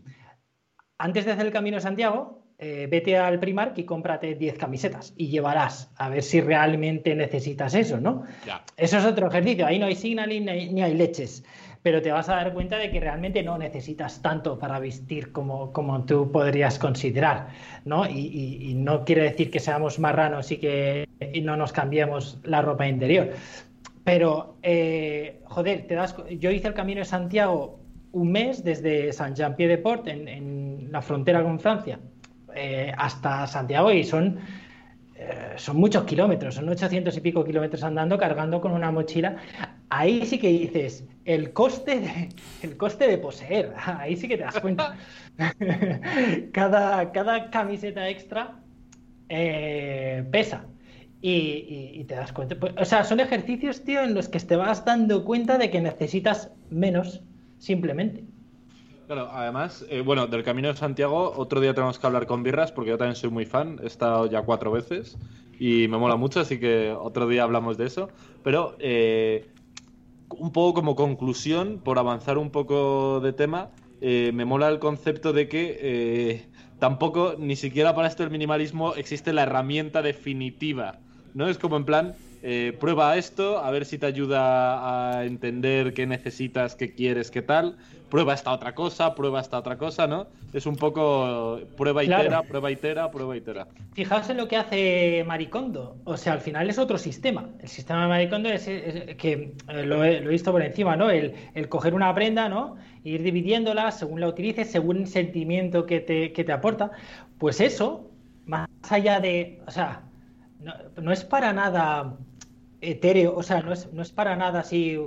antes de hacer el Camino de Santiago, eh, vete al Primark y cómprate 10 camisetas y llevarás a ver si realmente necesitas eso, ¿no? Eso es otro ejercicio. Ahí no hay signaling ni hay leches pero te vas a dar cuenta de que realmente no necesitas tanto para vestir como, como tú podrías considerar, ¿no? Y, no quiere decir que seamos marranos y que no nos cambiemos la ropa interior. Pero, eh, joder, te das, yo hice el Camino de Santiago un mes desde Saint-Jean-Pied-de-Port, en, la frontera con Francia, eh, hasta Santiago y son eh, son muchos kilómetros, son 800 y pico kilómetros andando, cargando con una mochila. Ahí sí que dices, el coste de, el coste de poseer, ahí sí que te das cuenta. cada, cada camiseta extra eh, pesa. Y, te das cuenta. Pues, o sea, son ejercicios, tío, en los que te vas dando cuenta de que necesitas menos, simplemente. Claro, además, eh, bueno, del Camino de Santiago, otro día tenemos que hablar con Birras, porque yo también soy muy fan, he estado ya cuatro veces y me mola mucho, así que otro día hablamos de eso. Pero eh, un poco como conclusión, por avanzar un poco de tema, eh, me mola el concepto de que tampoco, ni siquiera para esto el minimalismo existe la herramienta definitiva. ¿No? Es como en plan, eh, prueba esto, a ver si te ayuda a entender qué necesitas, qué quieres, qué tal. Prueba esta otra cosa, prueba esta otra cosa, ¿no? Es un poco prueba itera, prueba itera, prueba itera. Fijaos en lo que hace Maricondo. O sea, al final es otro sistema. El sistema de Maricondo es, que eh, lo he, visto por encima, ¿no? El, coger una prenda, ¿no? ir dividiéndola según la utilices, según el sentimiento que te, que te aporta. Pues eso, más allá de. O sea, no es para nada etéreo, o sea, no es, no es para nada así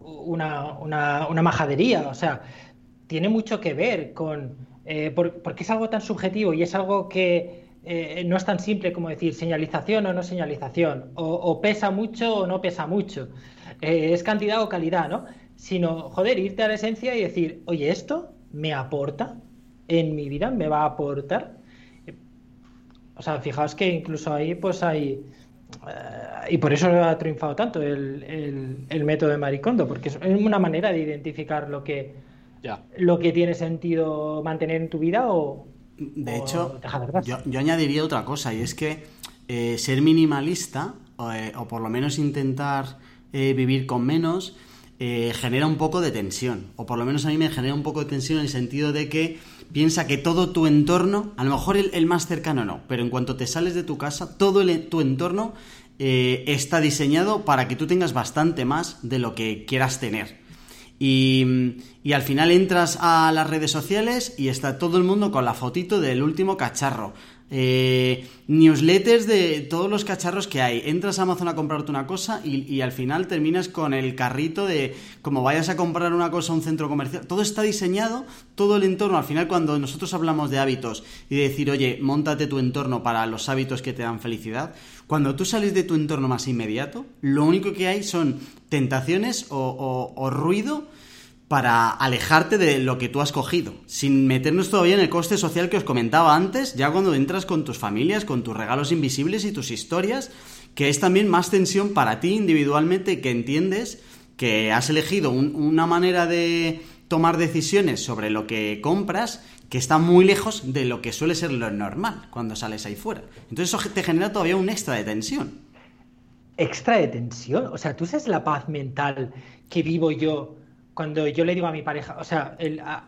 una, una, majadería, o sea, tiene mucho que ver con, eh, porque es algo tan subjetivo y es algo que eh, no es tan simple como decir señalización o no señalización, o, pesa mucho o no pesa mucho, eh, es cantidad o calidad, ¿no? Sino, joder, irte a la esencia y decir, oye, esto me aporta en mi vida, me va a aportar. O sea, fijaos que incluso ahí pues hay y por eso ha triunfado tanto el, método de Maricondo, porque es una manera de identificar lo que, lo que tiene sentido mantener en tu vida o. De hecho, yo, añadiría otra cosa, y es que eh, ser minimalista, eh, o, por lo menos intentar vivir con menos, genera un poco de tensión. O por lo menos a mí me genera un poco de tensión en el sentido de que piensa que todo tu entorno, a lo mejor el, más cercano no, pero en cuanto te sales de tu casa, todo tu entorno eh, está diseñado para que tú tengas bastante más de lo que quieras tener. Y, y, al final entras a las redes sociales y está todo el mundo con la fotito del último cacharro. Eh, newsletters de todos los cacharros que hay. Entras a Amazon a comprarte una cosa y, al final terminas con el carrito de como vayas a comprar una cosa a un centro comercial. Todo está diseñado, todo el entorno. Al final, cuando nosotros hablamos de hábitos y de decir, oye, montate tu entorno para los hábitos que te dan felicidad, cuando tú sales de tu entorno más inmediato, lo único que hay son tentaciones o ruido para alejarte de lo que tú has cogido, sin meternos todavía en el coste social que os comentaba antes, ya cuando entras con tus familias, con tus regalos invisibles y tus historias, que es también más tensión para ti individualmente, que entiendes que has elegido una manera de tomar decisiones sobre lo que compras que está muy lejos de lo que suele ser lo normal cuando sales ahí fuera. Entonces eso te genera todavía un extra de tensión. ¿Extra de tensión? O sea, ¿tú sabes la paz mental que vivo yo cuando yo le digo a mi pareja, o sea,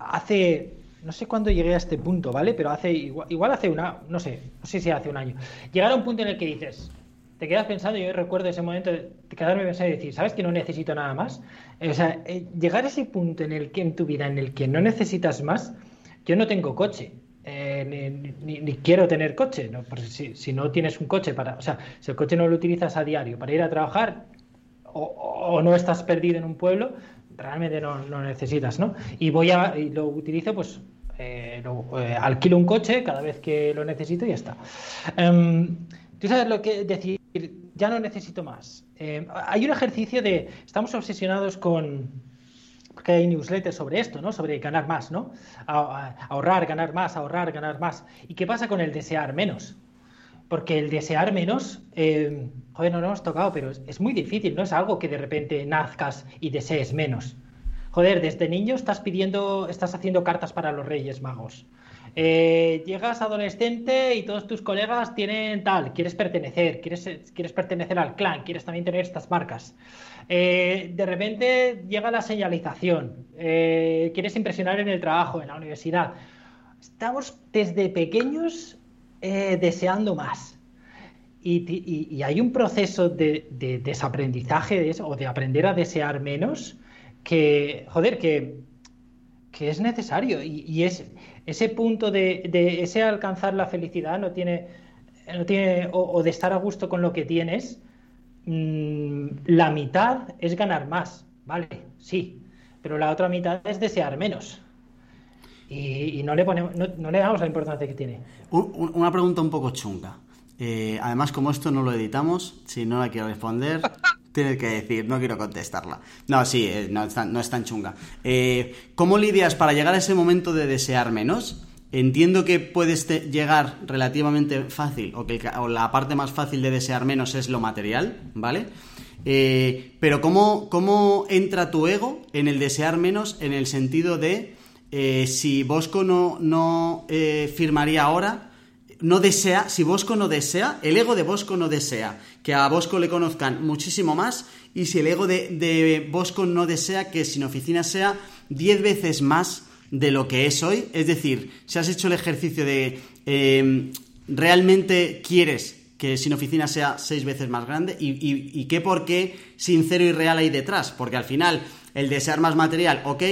hace, no sé cuándo llegué a este punto, ¿vale? Pero hace, igual, hace una, no sé, no sé si hace un año. Llegar a un punto en el que dices, te quedas pensando, yo recuerdo ese momento de quedarme pensando y decir, ¿sabes que no necesito nada más? O sea, eh, llegar a ese punto en el que en tu vida, en el que no necesitas más, yo no tengo coche. Eh, ni, quiero tener coche, ¿no? Porque si, si, no tienes un coche para, o sea, si el coche no lo utilizas a diario para ir a trabajar o no estás perdido en un pueblo, realmente no lo necesitas, ¿no? Y voy a, y lo utilizo, pues eh, eh, alquilo un coche cada vez que lo necesito y ya está. Em, Tú sabes lo que decir, ya no necesito más. Em, hay un ejercicio de, estamos obsesionados con, porque hay newsletters sobre esto, ¿no? Sobre ganar más, ¿no? ahorrar, ganar más, ahorrar, ganar más. ¿Y qué pasa con el desear menos? Porque el desear menos, eh, joder, no lo hemos tocado, pero es, muy difícil, no es algo que de repente nazcas y desees menos. Joder, desde niño estás pidiendo, estás haciendo cartas para los Reyes Magos. Eh, llegas adolescente y todos tus colegas tienen tal, quieres pertenecer, quieres, pertenecer al clan, quieres también tener estas marcas. Eh, de repente llega la señalización, quieres impresionar en el trabajo, en la universidad. Estamos desde pequeños eh, deseando más. Y, hay un proceso de, desaprendizaje o de aprender a desear menos, que, joder, que, es necesario. Y, es ese punto de, ese alcanzar la felicidad no tiene, no tiene o, de estar a gusto con lo que tienes, mm, la mitad es ganar más, ¿vale? Sí, pero la otra mitad es desear menos y, no, le ponemos, no, le damos la importancia que tiene. Una pregunta un poco chunga. Eh, además, como esto no lo editamos, si no la quiero responder, tienes que decir, no quiero contestarla. No, sí, eh, no, es tan, chunga. Eh, ¿Cómo lidias para llegar a ese momento de desear menos? Entiendo que puedes llegar relativamente fácil, o que o la parte más fácil de desear menos es lo material, ¿vale? pero ¿cómo, ¿cómo entra tu ego en el desear menos en el sentido de eh, si Bosco no, no eh, firmaría ahora, no desea, si Bosco no desea, el ego de Bosco no desea que a Bosco le conozcan muchísimo más y si el ego de, Bosco no desea que Sin Oficina sea 10 veces más de lo que es hoy, es decir, si has hecho el ejercicio de em, realmente quieres que Sin Oficina sea seis veces más grande y, y qué por qué sincero y real hay detrás, porque al final el desear más material, ok,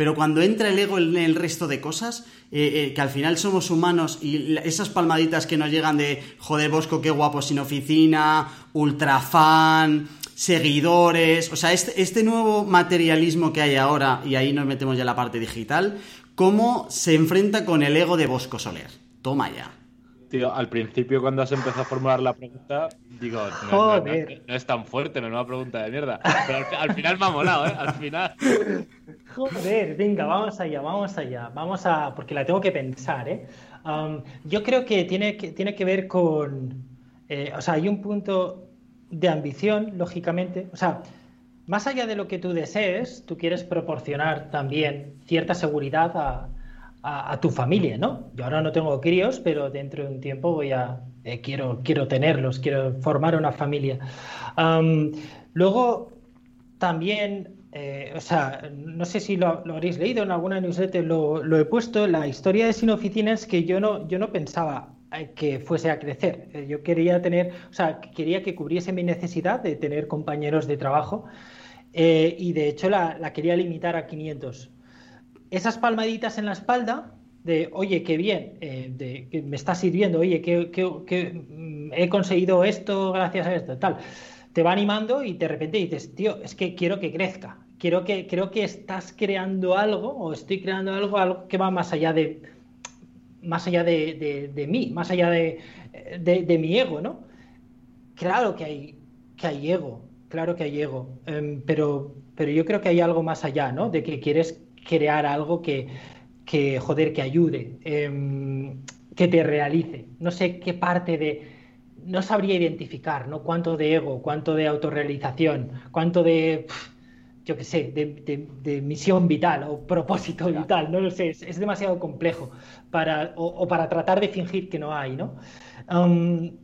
pero cuando entra el ego en el resto de cosas, eh, eh, que al final somos humanos y esas palmaditas que nos llegan de joder Bosco, qué guapo sin oficina, ultra fan, seguidores, o sea, este, este nuevo materialismo que hay ahora, y ahí nos metemos ya en la parte digital, ¿cómo se enfrenta con el ego de Bosco Soler? Toma ya. Tío, al principio cuando has empezado a formular la pregunta, digo, no, es tan fuerte, no es una pregunta de mierda. Pero al, final me ha molado, ¿eh? Al final. Joder, venga, vamos allá, vamos allá. Vamos a. Porque la tengo que pensar, ¿eh? Um, yo creo que tiene, que tiene que ver con. Eh, o sea, hay un punto de ambición, lógicamente. O sea, más allá de lo que tú desees, tú quieres proporcionar también cierta seguridad a a, tu familia, ¿no? Yo ahora no tengo críos, pero dentro de un tiempo voy a eh, quiero quiero tenerlos, quiero formar una familia. luego también, eh, o sea, no sé si lo, habréis leído en alguna newsletter, lo, lo, he puesto. La historia de Sin Oficinas que yo no yo no pensaba eh, que fuese a crecer. Yo quería tener, o sea, quería que cubriese mi necesidad de tener compañeros de trabajo. y de hecho la, la, quería limitar a 500 esas palmaditas en la espalda de, oye, qué bien, eh, de, que me está sirviendo, oye, mm, he conseguido esto gracias a esto, tal, te va animando y de repente dices, tío, es que quiero que crezca, quiero que, creo que estás creando algo o estoy creando algo, que va más allá de, más allá de, mí, más allá de, mi ego, ¿no? Claro que hay, que hay ego, claro que hay ego, em, pero, pero yo creo que hay algo más allá, ¿no? De que quieres crear algo que, que joder, que ayude, em, que te realice. No sé qué parte de... No sabría identificar, ¿no? Cuánto de ego, cuánto de autorrealización, cuánto de... yo qué sé, de, misión vital o propósito vital, no lo sé, es, demasiado complejo para, o, para tratar de fingir que no hay, ¿no? Em,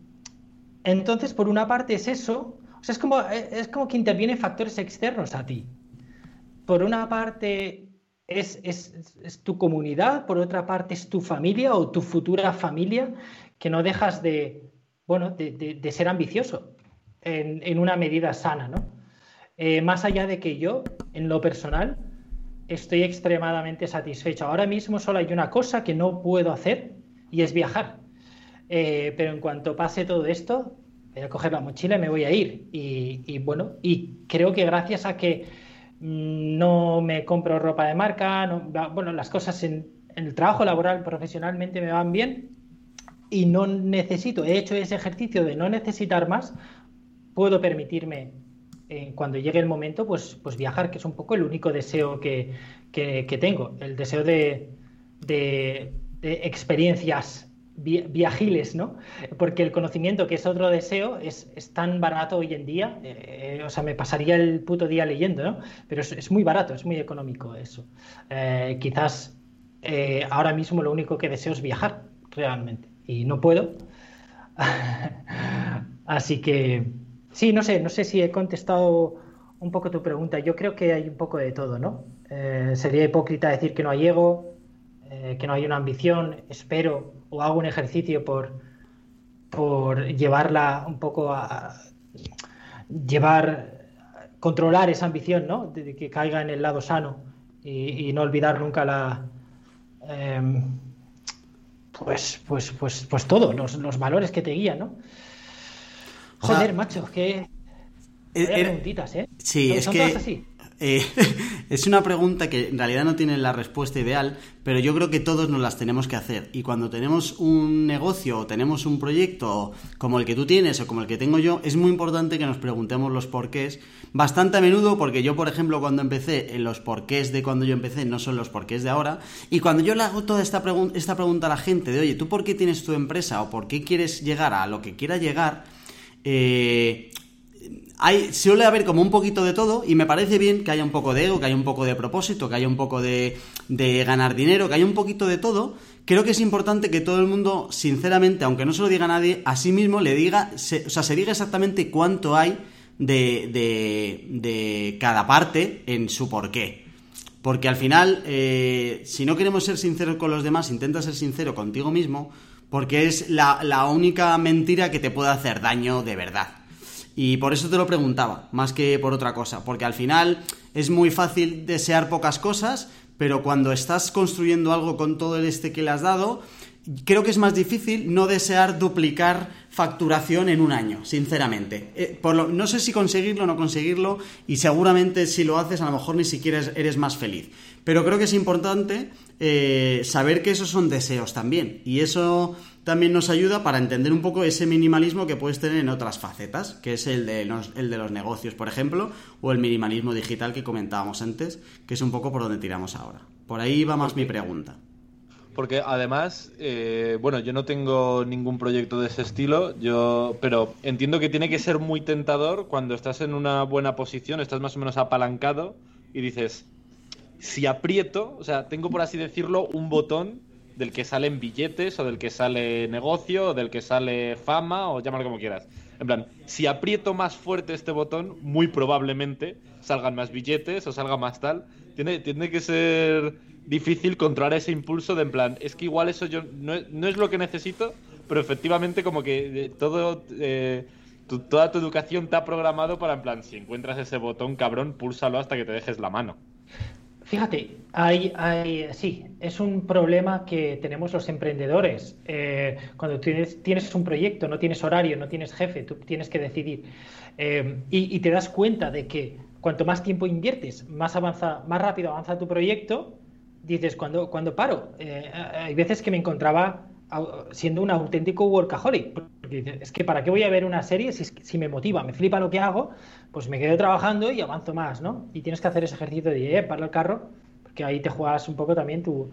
entonces, por una parte es eso, o sea, es como, es como que intervienen factores externos a ti. Por una parte, es, es, tu comunidad, por otra parte es tu familia o tu futura familia, que no dejas de, bueno, de, ser ambicioso en, una medida sana, ¿no? Eh, más allá de que yo, en lo personal, estoy extremadamente satisfecho. Ahora mismo solo hay una cosa que no puedo hacer y es viajar. Eh, pero en cuanto pase todo esto, voy a coger la mochila y me voy a ir. y bueno, y creo que gracias a que no me compro ropa de marca, bueno, las cosas en, el trabajo laboral profesionalmente me van bien y no necesito, he hecho ese ejercicio de no necesitar más, puedo permitirme eh, cuando llegue el momento, pues, pues viajar, que es un poco el único deseo que, tengo, el deseo de, de experiencias viajiles, ¿no? Porque el conocimiento, que es otro deseo, es, tan barato hoy en día, eh, o sea, me pasaría el puto día leyendo, ¿no? Pero es, muy barato, es muy económico eso. Eh, quizás eh, ahora mismo lo único que deseo es viajar, realmente, y no puedo. Así que, sí, no sé, no sé si he contestado un poco tu pregunta. Yo creo que hay un poco de todo, ¿no? sería hipócrita decir que no hay ego, que no hay una ambición, espero o hago un ejercicio por, por llevarla un poco a, llevar, controlar esa ambición, ¿no? De, que caiga en el lado sano y, no olvidar nunca la... Em, pues, pues, pues, pues todo, los, valores que te guían, ¿no? Joder, macho, que... Eh, preguntitas, ¿eh? Sí, es que... Así? Eh, es una pregunta que en realidad no tiene la respuesta ideal, pero yo creo que todos nos las tenemos que hacer. Y cuando tenemos un negocio o tenemos un proyecto como el que tú tienes o como el que tengo yo, es muy importante que nos preguntemos los porqués bastante a menudo, porque yo, por ejemplo, cuando empecé, en los porqués de cuando yo empecé no son los porqués de ahora. Y cuando yo le hago toda esta, esta pregunta a la gente de, oye, ¿tú por qué tienes tu empresa o por qué quieres llegar a lo que quieras llegar? Eh, hay, suele haber como un poquito de todo y me parece bien que haya un poco de ego, que haya un poco de propósito, que haya un poco de, de ganar dinero, que haya un poquito de todo. Creo que es importante que todo el mundo, sinceramente, aunque no se lo diga a nadie, a sí mismo le diga, o sea, se diga exactamente cuánto hay de, de, de cada parte en su porqué. Porque al final, eh, si no queremos ser sinceros con los demás, intenta ser sincero contigo mismo, porque es la, la única mentira que te puede hacer daño de verdad. Y por eso te lo preguntaba, más que por otra cosa, porque al final es muy fácil desear pocas cosas, pero cuando estás construyendo algo con todo el este que le has dado, creo que es más difícil no desear duplicar facturación en un año, sinceramente. Eh, por lo, no sé si conseguirlo o no conseguirlo, y seguramente si lo haces a lo mejor ni siquiera eres más feliz. Pero creo que es importante eh, saber que esos son deseos también, y eso también nos ayuda para entender un poco ese minimalismo que puedes tener en otras facetas, que es el de los, el de los negocios, por ejemplo, o el minimalismo digital que comentábamos antes, que es un poco por donde tiramos ahora. Por ahí va más mi pregunta. Porque además, eh, bueno, yo no tengo ningún proyecto de ese estilo, yo, pero entiendo que tiene que ser muy tentador cuando estás en una buena posición, estás más o menos apalancado y dices, si aprieto, o sea, tengo por así decirlo un botón del que salen billetes o del que sale negocio o del que sale fama o llámalo como quieras. En plan, si aprieto más fuerte este botón, muy probablemente salgan más billetes o salga más tal. Tiene, tiene que ser difícil controlar ese impulso de en plan, es que igual eso yo no, es lo que necesito, pero efectivamente como que eh, todo... Eh, toda tu educación te ha programado para en plan, si encuentras ese botón, cabrón, púlsalo hasta que te dejes la mano. Fíjate, hay, hay, sí, es un problema que tenemos los emprendedores. Eh, cuando tienes, tienes, un proyecto, no tienes horario, no tienes jefe, tú tienes que decidir. Eh, y, te das cuenta de que cuanto más tiempo inviertes, más, avanza, más rápido avanza tu proyecto. Dices, cuando, cuando paro, eh, hay veces que me encontraba siendo un auténtico workaholic. Es que ¿para qué voy a ver una serie si, si me motiva, me flipa lo que hago? Pues me quedo trabajando y avanzo más, ¿no? Y tienes que hacer ese ejercicio de, eh, para el carro, porque ahí te juegas un poco también tu,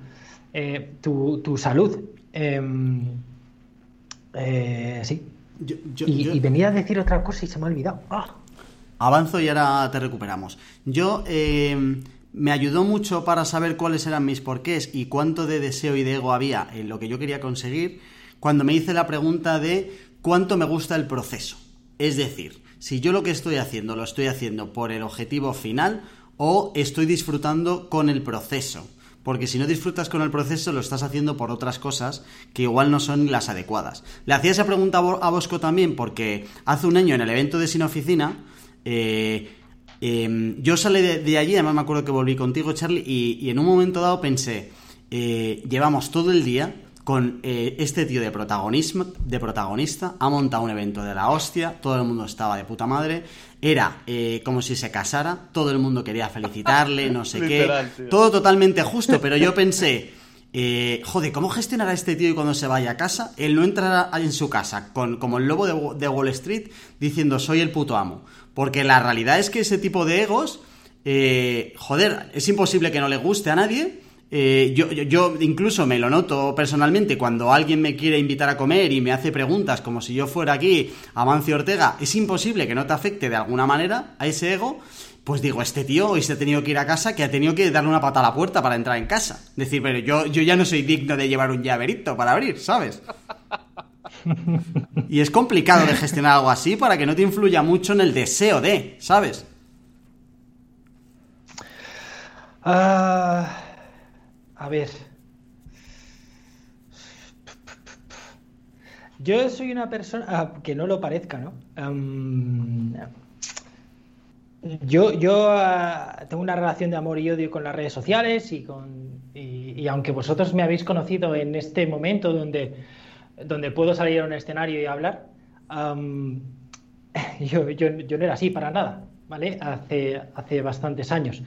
eh, tu, salud. Em, eh, sí. y, venía a decir otra cosa y se me ha olvidado. ¡Ah! Avanzo y ahora te recuperamos. Yo em, me ayudó mucho para saber cuáles eran mis porqués y cuánto de deseo y de ego había en lo que yo quería conseguir cuando me hice la pregunta de cuánto me gusta el proceso. Es decir, si yo lo que estoy haciendo lo estoy haciendo por el objetivo final o estoy disfrutando con el proceso. Porque si no disfrutas con el proceso, lo estás haciendo por otras cosas que igual no son las adecuadas. Le hacía esa pregunta a Bosco también porque hace un año en el evento de Sin Oficina, eh, Em, yo salí de, allí, además me acuerdo que volví contigo, Charlie, y, en un momento dado pensé, eh, llevamos todo el día con eh, este tío de, protagonismo, de protagonista, ha montado un evento de la hostia, todo el mundo estaba de puta madre, era eh, como si se casara, todo el mundo quería felicitarle, no sé qué, todo totalmente justo, pero yo pensé, joder, ¿cómo gestionará este tío y cuando se vaya a casa? Él no entrará en su casa con, como el lobo de, de Wall Street diciendo soy el puto amo. Porque la realidad es que ese tipo de egos, eh, joder, es imposible que no le guste a nadie. Eh, yo, yo, incluso me lo noto personalmente cuando alguien me quiere invitar a comer y me hace preguntas como si yo fuera aquí Amancio Ortega, es imposible que no te afecte de alguna manera a ese ego. Pues digo, este tío hoy se ha tenido que ir a casa que ha tenido que darle una pata a la puerta para entrar en casa. Decir, pero yo, yo ya no soy digno de llevar un llaverito para abrir, ¿sabes? Y es complicado de gestionar algo así para que no te influya mucho en el deseo de, ¿sabes? Ah, a ver. Yo soy una persona ah, que no lo parezca, ¿no? yo yo ah, tengo una relación de amor y odio con las redes sociales y con y aunque vosotros me habéis conocido en este momento donde donde puedo salir a un escenario y hablar, yo, yo, no era así para nada, ¿vale? Hace, hace bastantes años.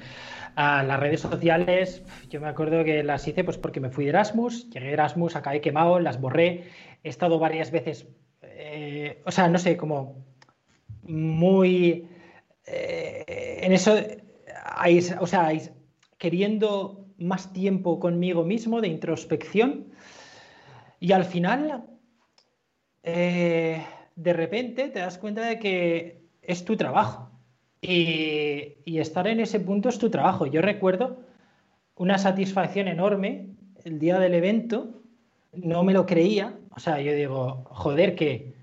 A las redes sociales, yo me acuerdo que las hice pues porque me fui de Erasmus, llegué a Erasmus, acabé quemado, las borré, he estado varias veces, eh, o sea, no sé, como muy eh, en eso, o sea, queriendo más tiempo conmigo mismo de introspección y al final, eh, de repente te das cuenta de que es tu trabajo. Y, y, estar en ese punto es tu trabajo. Yo recuerdo una satisfacción enorme el día del evento, no me lo creía. O sea, yo digo, joder, que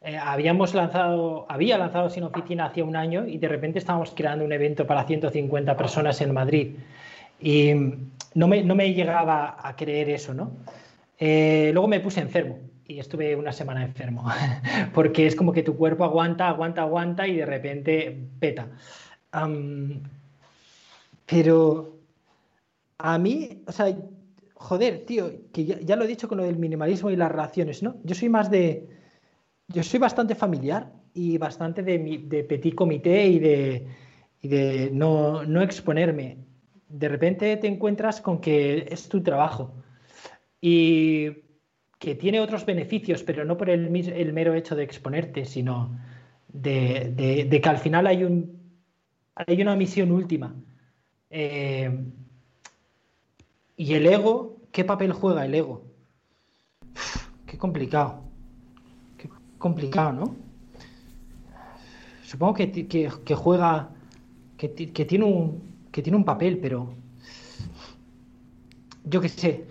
eh, habíamos lanzado, había lanzado Sin Oficina hace un año y de repente estábamos creando un evento para 150 personas en Madrid. Y no me, no me llegaba a creer eso, ¿no? Eh, luego me puse enfermo y estuve una semana enfermo, porque es como que tu cuerpo aguanta, aguanta, aguanta y de repente peta. pero a mí, o sea, joder, tío, que ya, lo he dicho con lo del minimalismo y las relaciones, ¿no? Yo soy más de, yo soy bastante familiar y bastante de, de petit comité y de, y de no, no, exponerme. De repente te encuentras con que es tu trabajo y que tiene otros beneficios, pero no por el, el mero hecho de exponerte, sino de, de, de, que al final hay, un, hay una misión última. Eh, y el ego, ¿qué papel juega el ego? Qué complicado complicado, ¿no? Supongo que, que, juega, que, tiene un, que tiene un papel, pero yo qué sé.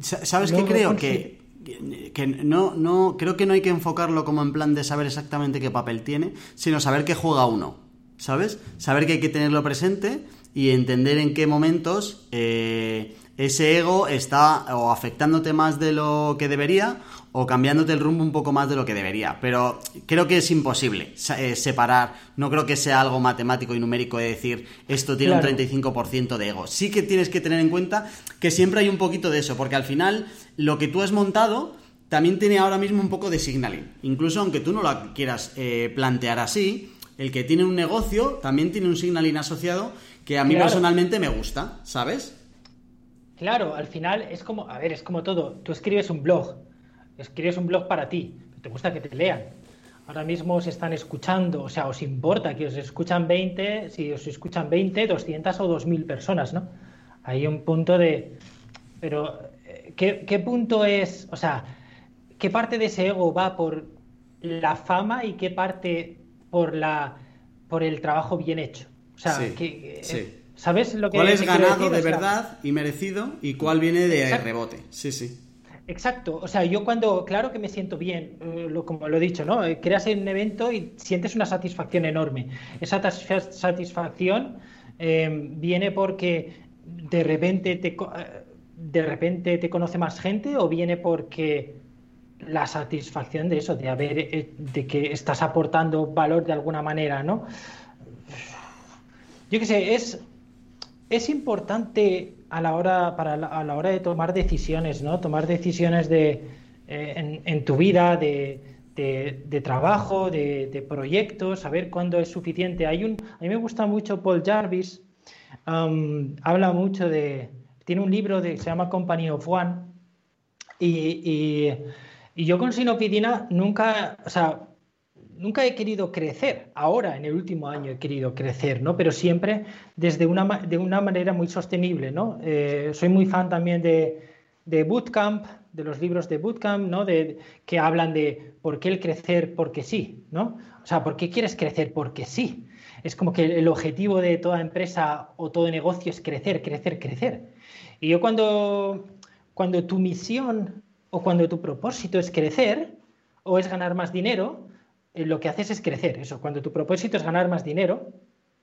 ¿Sabes qué creo? Que, que no, no, creo que no hay que enfocarlo como en plan de saber exactamente qué papel tiene, sino saber qué juega uno, ¿sabes? Saber que hay que tenerlo presente y entender en qué momentos eh, ese ego está o afectándote más de lo que debería o cambiándote el rumbo un poco más de lo que debería. Pero creo que es imposible eh, separar, no creo que sea algo matemático y numérico de decir esto tiene un 35% de ego. Sí que tienes que tener en cuenta que siempre hay un poquito de eso, porque al final lo que tú has montado también tiene ahora mismo un poco de signaling. Incluso aunque tú no lo quieras eh, plantear así, el que tiene un negocio también tiene un signaling asociado que a mí personalmente me gusta, ¿sabes? Claro, al final es como, a ver, es como todo. Tú escribes un blog, escribes un blog para ti, te gusta que te lean. Ahora mismo os están escuchando, o sea, os importa que os escuchan 20, si os escuchan 20, 200 o 2000 personas, ¿no? Hay un punto de... Pero, eh, ¿qué, ¿qué, punto es, o sea, qué parte de ese ego va por la fama y qué parte por, la, por el trabajo bien hecho? O sea, que, sí. ¿sabes lo que ¿Cuál es ganado de verdad y merecido y cuál viene de rebote? Sí, sí. Exacto, o sea, yo cuando, claro que me siento bien, eh, como lo he dicho, ¿no? Eh, creas un evento y sientes una satisfacción enorme. Esa satisfacción eh, viene porque de repente te, de repente te conoce más gente o viene porque la satisfacción de eso, de haber, de que estás aportando valor de alguna manera, ¿no? Yo qué sé, es, es importante a la hora, para a la hora de tomar decisiones, ¿no? Tomar decisiones de, eh, en, tu vida, de, de, trabajo, de, proyectos, saber cuándo es suficiente. Hay un, a mí me gusta mucho Paul Jarvis, um, habla mucho de, tiene un libro de, se llama Company of One, y, y, yo con Sinopidina nunca, o sea, nunca he querido crecer, ahora en el último año he querido crecer, ¿no? Pero siempre desde una, de una manera muy sostenible, ¿no? Eh, soy muy fan también de, de, Bootcamp, de los libros de Bootcamp, ¿no? De, que hablan de por qué el crecer porque sí, ¿no? O sea, ¿por qué quieres crecer porque sí? Es como que el objetivo de toda empresa o todo negocio es crecer, crecer, crecer. Y yo cuando, cuando tu misión o cuando tu propósito es crecer o es ganar más dinero, eh, lo que haces es crecer. Eso, cuando tu propósito es ganar más dinero,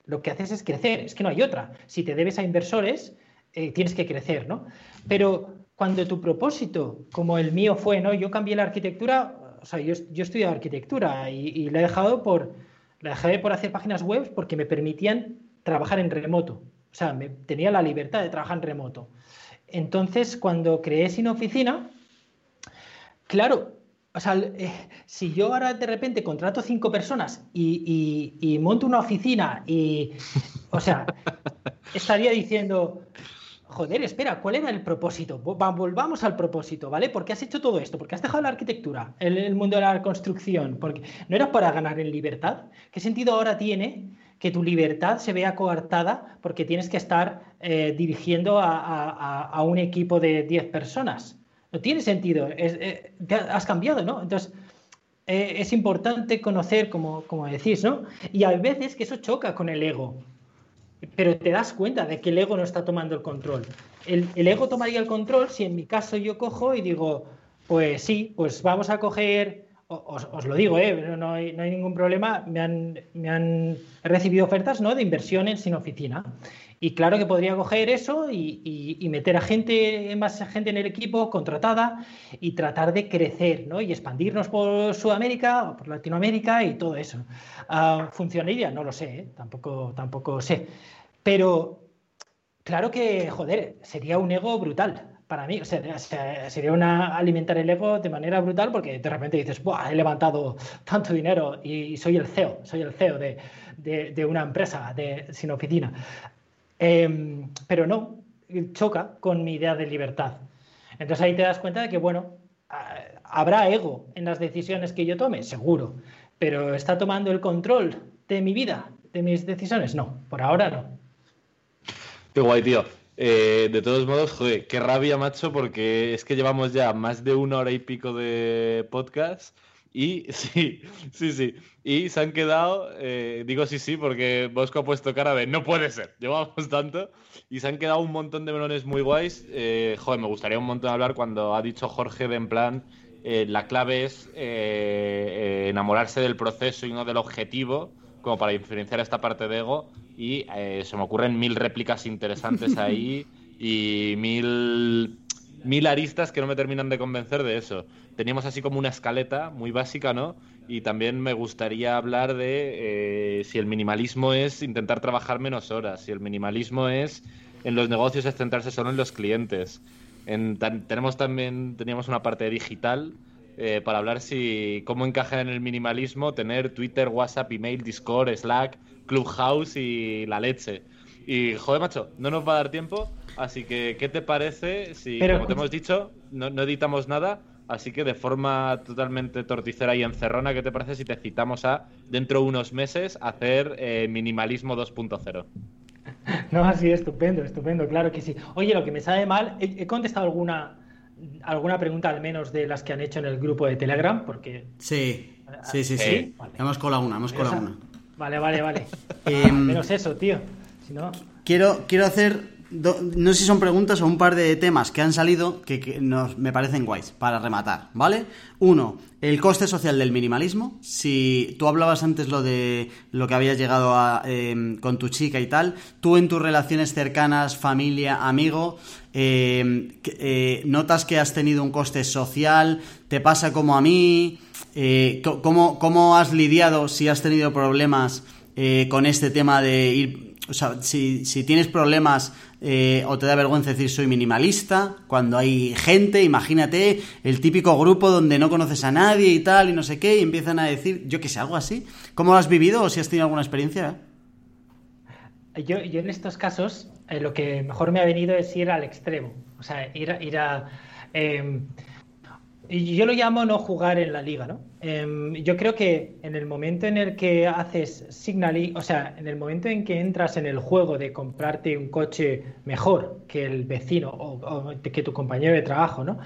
lo que haces es crecer. Es que no hay otra. Si te debes a inversores, eh, tienes que crecer, ¿no? Pero cuando tu propósito, como el mío fue, ¿no? Yo cambié la arquitectura, o sea, yo, yo estudié arquitectura y, la he dejado por, la dejé por hacer páginas web porque me permitían trabajar en remoto. O sea, me, tenía la libertad de trabajar en remoto. Entonces, cuando creé Sin Oficina, claro, o sea, eh, si yo ahora de repente contrato cinco personas y, monto una oficina y, o sea, estaría diciendo, joder, espera, ¿cuál era el propósito? Volvamos al propósito, ¿vale? ¿Por qué has hecho todo esto? ¿Por qué has dejado la arquitectura, el, el mundo de la construcción? Porque no era para ganar en libertad. ¿Qué sentido ahora tiene que tu libertad se vea coartada porque tienes que estar eh, dirigiendo a, a un equipo de 10 personas? No tiene sentido. Eh, has cambiado, ¿no? Entonces, eh, es importante conocer, como, decís, ¿no? Y hay veces que eso choca con el ego, pero te das cuenta de que el ego no está tomando el control. El, ego tomaría el control si en mi caso yo cojo y digo, pues sí, pues vamos a coger os, lo digo, ¿eh? no, hay, ningún problema, me han, recibido ofertas ¿no? de inversiones sin oficina. Y claro que podría coger eso y, y, meter a gente, más gente en el equipo contratada y tratar de crecer ¿no? y expandirnos por Sudamérica o por Latinoamérica y todo eso. Uh, ¿Funcionaría? No lo sé, ¿eh? tampoco, tampoco sé. Pero claro que, joder, sería un ego brutal para mí, o sea, sería una alimentar el ego de manera brutal porque de repente dices, Buah, he levantado tanto dinero y soy el CEO, soy el CEO de, de, una empresa de, sin oficina. Em, pero no, choca con mi idea de libertad. Entonces ahí te das cuenta de que, bueno, habrá ego en las decisiones que yo tome, seguro, pero ¿está tomando el control de mi vida, de mis decisiones? No, por ahora no. Qué guay, tío. Eh, de todos modos, joder, qué rabia, macho, porque es que llevamos ya más de una hora y pico de podcast y sí, sí, sí. Y se han quedado, eh, digo sí, sí, porque Bosco ha puesto cara de no puede ser, llevamos tanto. Y se han quedado un montón de melones muy guays. Eh, joder, me gustaría un montón hablar cuando ha dicho Jorge de en plan, la clave es enamorarse del proceso y no del objetivo como para diferenciar esta parte de ego y eh, se me ocurren mil réplicas interesantes ahí y mil, mil aristas que no me terminan de convencer de eso. Teníamos así como una escaleta muy básica, ¿no? Y también me gustaría hablar de eh, si el minimalismo es intentar trabajar menos horas, si el minimalismo es en los negocios es centrarse solo en los clientes. tenemos también teníamos una parte digital eh, para hablar si cómo encaja en el minimalismo tener Twitter, WhatsApp, email, Discord, Slack, Clubhouse y la leche. Y joder, macho, no nos va a dar tiempo, así que ¿qué te parece si, como te hemos dicho, no, editamos nada? Así que de forma totalmente torticera y encerrona, ¿qué te parece si te citamos a, dentro de unos meses, hacer eh, minimalismo 2.0? No, así, estupendo, estupendo, claro que sí. Oye, lo que me sabe mal, he contestado alguna alguna pregunta al menos de las que han hecho en el grupo de Telegram, porque... Sí, sí, sí, sí. Hemos colado una, hemos colado una. Vale, vale, vale. Em, menos eso, tío. Si no... quiero, quiero hacer no sé si son preguntas o un par de temas que han salido que, nos, me parecen guays para rematar, ¿vale? Uno, el coste social del minimalismo. Si tú hablabas antes lo de lo que habías llegado a, em, con tu chica y tal, tú en tus relaciones cercanas, familia, amigo, em, eh, notas que has tenido un coste social, te pasa como a mí, eh, ¿cómo, ¿cómo, has lidiado si has tenido problemas eh, con este tema de ir o sea, si, si tienes problemas eh, o te da vergüenza decir soy minimalista, cuando hay gente, imagínate el típico grupo donde no conoces a nadie y tal y no sé qué, y empiezan a decir, yo qué sé, algo así. ¿Cómo lo has vivido o si has tenido alguna experiencia? Yo, en estos casos eh, lo que mejor me ha venido es ir al extremo, o sea, ir, ir a... Em, yo lo llamo no jugar en la liga, ¿no? Em, yo creo que en el momento en el que haces signaling, o sea, en el momento en que entras en el juego de comprarte un coche mejor que el vecino o, que tu compañero de trabajo, ¿no?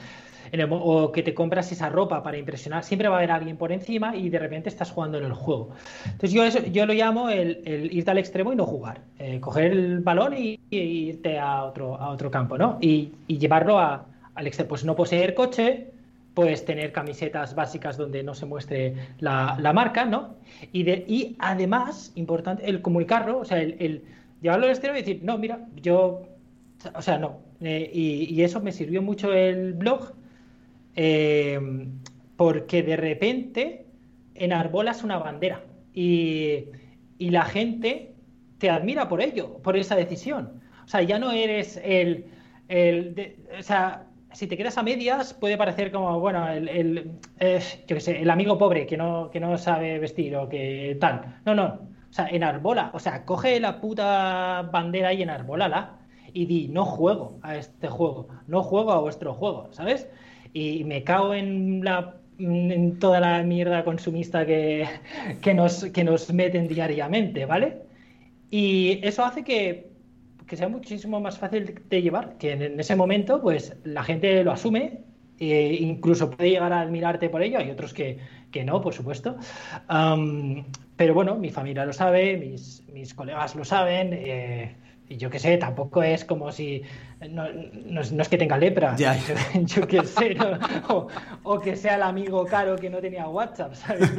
o que te compras esa ropa para impresionar, siempre va a haber alguien por encima y de repente estás jugando en el juego. Entonces yo, eso, yo lo llamo el, irte al extremo y no jugar, eh, coger el balón y, irte a otro, a otro campo, ¿no? Y, llevarlo a, al extremo, pues no poseer coche, puedes tener camisetas básicas donde no se muestre la, marca, ¿no? Y, de, y además, importante, el comunicarlo, o sea, el, llevarlo al exterior y decir, no, mira, yo, o sea, no. Eh, y, eso me sirvió mucho el blog, eh, porque de repente enarbolas una bandera y, la gente te admira por ello, por esa decisión. O sea, ya no eres el, el o sea, si te quedas a medias, puede parecer como, bueno, el, el eh, el amigo pobre que no, que no sabe vestir o que tal. No, no. O sea, enarbola. O sea, coge la puta bandera y enarbólala y di, no juego a este juego, no juego a vuestro juego, ¿sabes? Y me cago en la en toda la mierda consumista que, que, nos, que nos meten diariamente, ¿vale? Y eso hace que que sea muchísimo más fácil de llevar, que en, ese momento pues la gente lo asume e incluso puede llegar a admirarte por ello, hay otros que, que no, por supuesto. pero bueno, mi familia lo sabe, mis, mis colegas lo saben. Eh, yo qué sé, tampoco es como si. No, es, que tenga lepra, yo qué sé, o, que sea el amigo caro que no tenía WhatsApp, ¿sabes?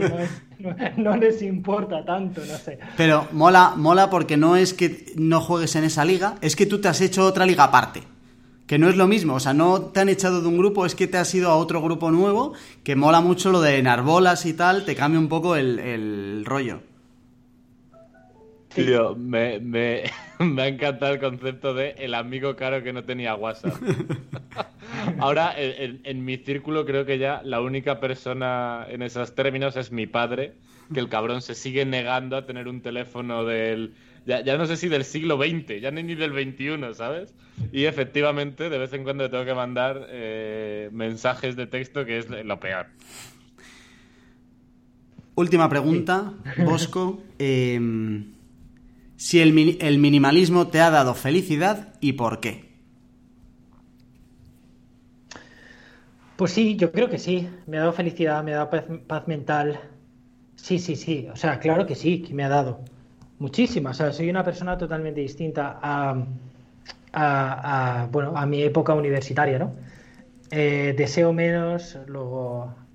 No, les importa tanto, no sé. Pero mola, mola porque no es que no juegues en esa liga, es que tú te has hecho otra liga aparte. Que no es lo mismo, o sea, no te han echado de un grupo, es que te has ido a otro grupo nuevo, que mola mucho lo de Narbolas y tal, te cambia un poco el, el rollo. Tío, me, me, me, ha encantado el concepto de el amigo caro que no tenía WhatsApp. Ahora, en, mi círculo creo que ya la única persona en esos términos es mi padre, que el cabrón se sigue negando a tener un teléfono del... Ya, no sé si del siglo XX, ya ni del XXI, ¿sabes? Y efectivamente, de vez en cuando le tengo que mandar eh, mensajes de texto, que es lo peor. Última pregunta, Bosco. Eh, si el, minimalismo te ha dado felicidad y por qué. Pues sí, yo creo que sí. Me ha dado felicidad, me ha dado paz, mental. Sí, sí, sí. O sea, claro que sí, que me ha dado. Muchísimas. O sea, soy una persona totalmente distinta a, bueno, a mi época universitaria, ¿no? Eh, deseo menos, luego...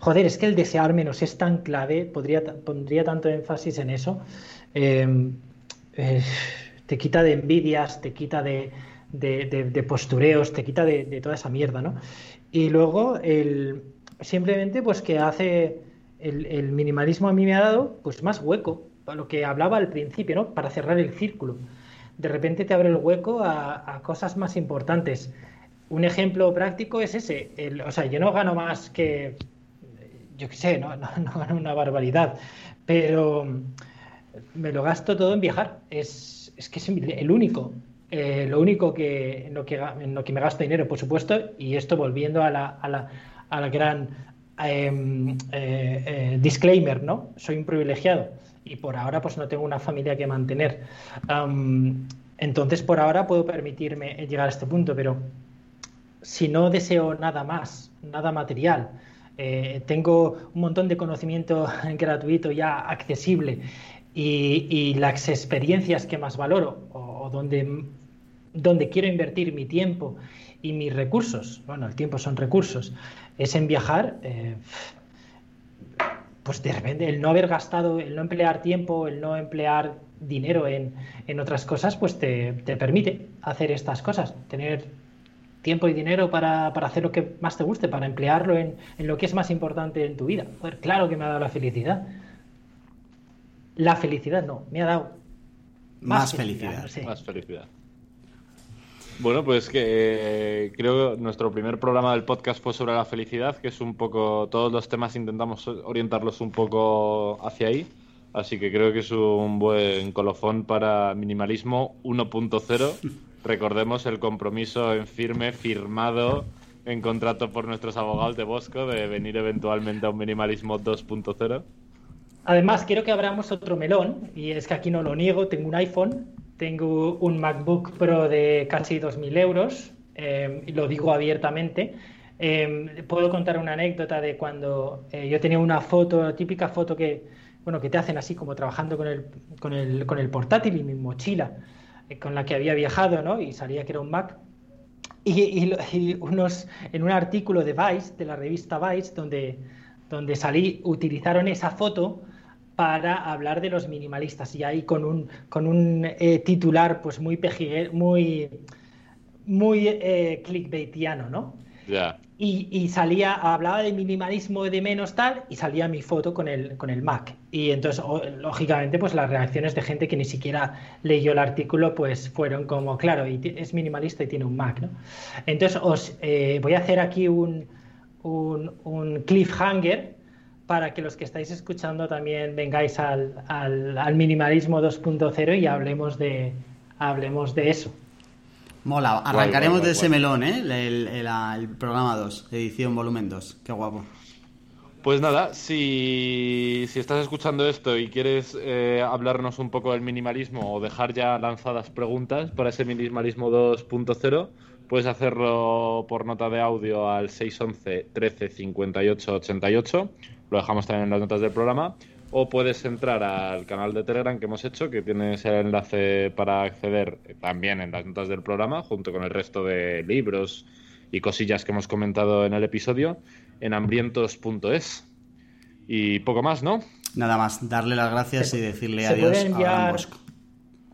Eh, joder, es que el desear menos es tan clave, podría, pondría tanto énfasis en eso. Em, te quita de envidias, te quita de, postureos, te quita de, toda esa mierda, ¿no? Y luego, el, simplemente, pues que hace el, minimalismo a mí me ha dado, pues más hueco, a lo que hablaba al principio, ¿no? Para cerrar el círculo. De repente te abre el hueco a, cosas más importantes. Un ejemplo práctico es ese. o sea, yo no gano más que, yo qué sé, no, no, no una barbaridad, pero me lo gasto todo en viajar. Es, es que es el único. Eh, lo único que en, lo que lo que me gasto dinero, por supuesto, y esto volviendo a la, a la, a la gran em, eh, eh, disclaimer, ¿no? Soy un privilegiado y por ahora pues no tengo una familia que mantener. entonces por ahora puedo permitirme llegar a este punto, pero si no deseo nada más, nada material, tengo un montón de conocimiento gratuito ya accesible. Y, las experiencias que más valoro o, donde, donde quiero invertir mi tiempo y mis recursos, bueno, el tiempo son recursos, es en viajar, eh, pues de repente el no haber gastado, el no emplear tiempo, el no emplear dinero en, otras cosas, pues te, permite hacer estas cosas, tener tiempo y dinero para, hacer lo que más te guste, para emplearlo en, en, lo que es más importante en tu vida. Pues claro que me ha dado la felicidad. La felicidad no, me ha dado más, felicidad. Más felicidad. Bueno, pues que eh, creo que nuestro primer programa del podcast fue sobre la felicidad, que es un poco, todos los temas intentamos orientarlos un poco hacia ahí, así que creo que es un buen colofón para minimalismo 1.0. Recordemos el compromiso en firme, firmado en contrato por nuestros abogados de Bosco de venir eventualmente a un minimalismo 2.0. Además, quiero que abramos otro melón, y es que aquí no lo niego, tengo un iPhone, tengo un MacBook Pro de casi 2.000 euros, eh, y lo digo abiertamente. Eh, puedo contar una anécdota de cuando eh, yo tenía una foto, típica foto que, bueno, que te hacen así como trabajando con el, con el, con el portátil y mi mochila con la que había viajado, ¿no? Y salía que era un Mac. Y, unos, en un artículo de Vice, de la revista Vice, donde, donde salí, utilizaron esa foto para hablar de los minimalistas y ahí con un, con un eh, titular pues muy muy, muy eh, clickbaitiano, ¿no? Y, salía, hablaba de minimalismo de menos tal, y salía mi foto con el, con el Mac. Y entonces, lógicamente, pues las reacciones de gente que ni siquiera leyó el artículo, pues fueron como, claro, y es minimalista y tiene un Mac, ¿no? Entonces, os eh, voy a hacer aquí un, un, un cliffhanger para que los que estáis escuchando también vengáis al, al, minimalismo 2.0 y hablemos de, hablemos de eso. Mola, arrancaremos de ese melón, ¿eh? El, programa 2, edición volumen 2. Qué guapo. Pues nada, si, si estás escuchando esto y quieres eh, hablarnos un poco del minimalismo o dejar ya lanzadas preguntas para ese minimalismo 2.0, Puedes hacerlo por nota de audio al 611 13 58 88. Lo dejamos también en las notas del programa. O puedes entrar al canal de Telegram que hemos hecho, que tienes el enlace para acceder también en las notas del programa, junto con el resto de libros y cosillas que hemos comentado en el episodio, en hambrientos.es. Y poco más, ¿no? Nada más, darle las gracias y decirle adiós a Bosco.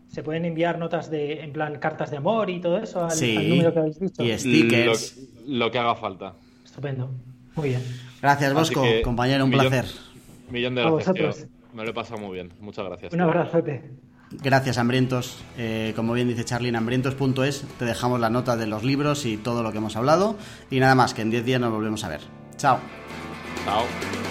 ¿Se pueden enviar notas de, en plan, cartas de amor y todo eso al, número que habéis dicho? Y stickers. Lo, que haga falta. Estupendo. Muy bien. Gracias, Bosco. Compañero, un placer. Millón de gracias. Me lo he pasado muy bien. Muchas gracias. Un abrazote. Gracias, Hambrientos. Eh, como bien dice Charly, en hambrientos.es te dejamos la nota de los libros y todo lo que hemos hablado. Y nada más, que en 10 días nos volvemos a ver. Chao. Chao.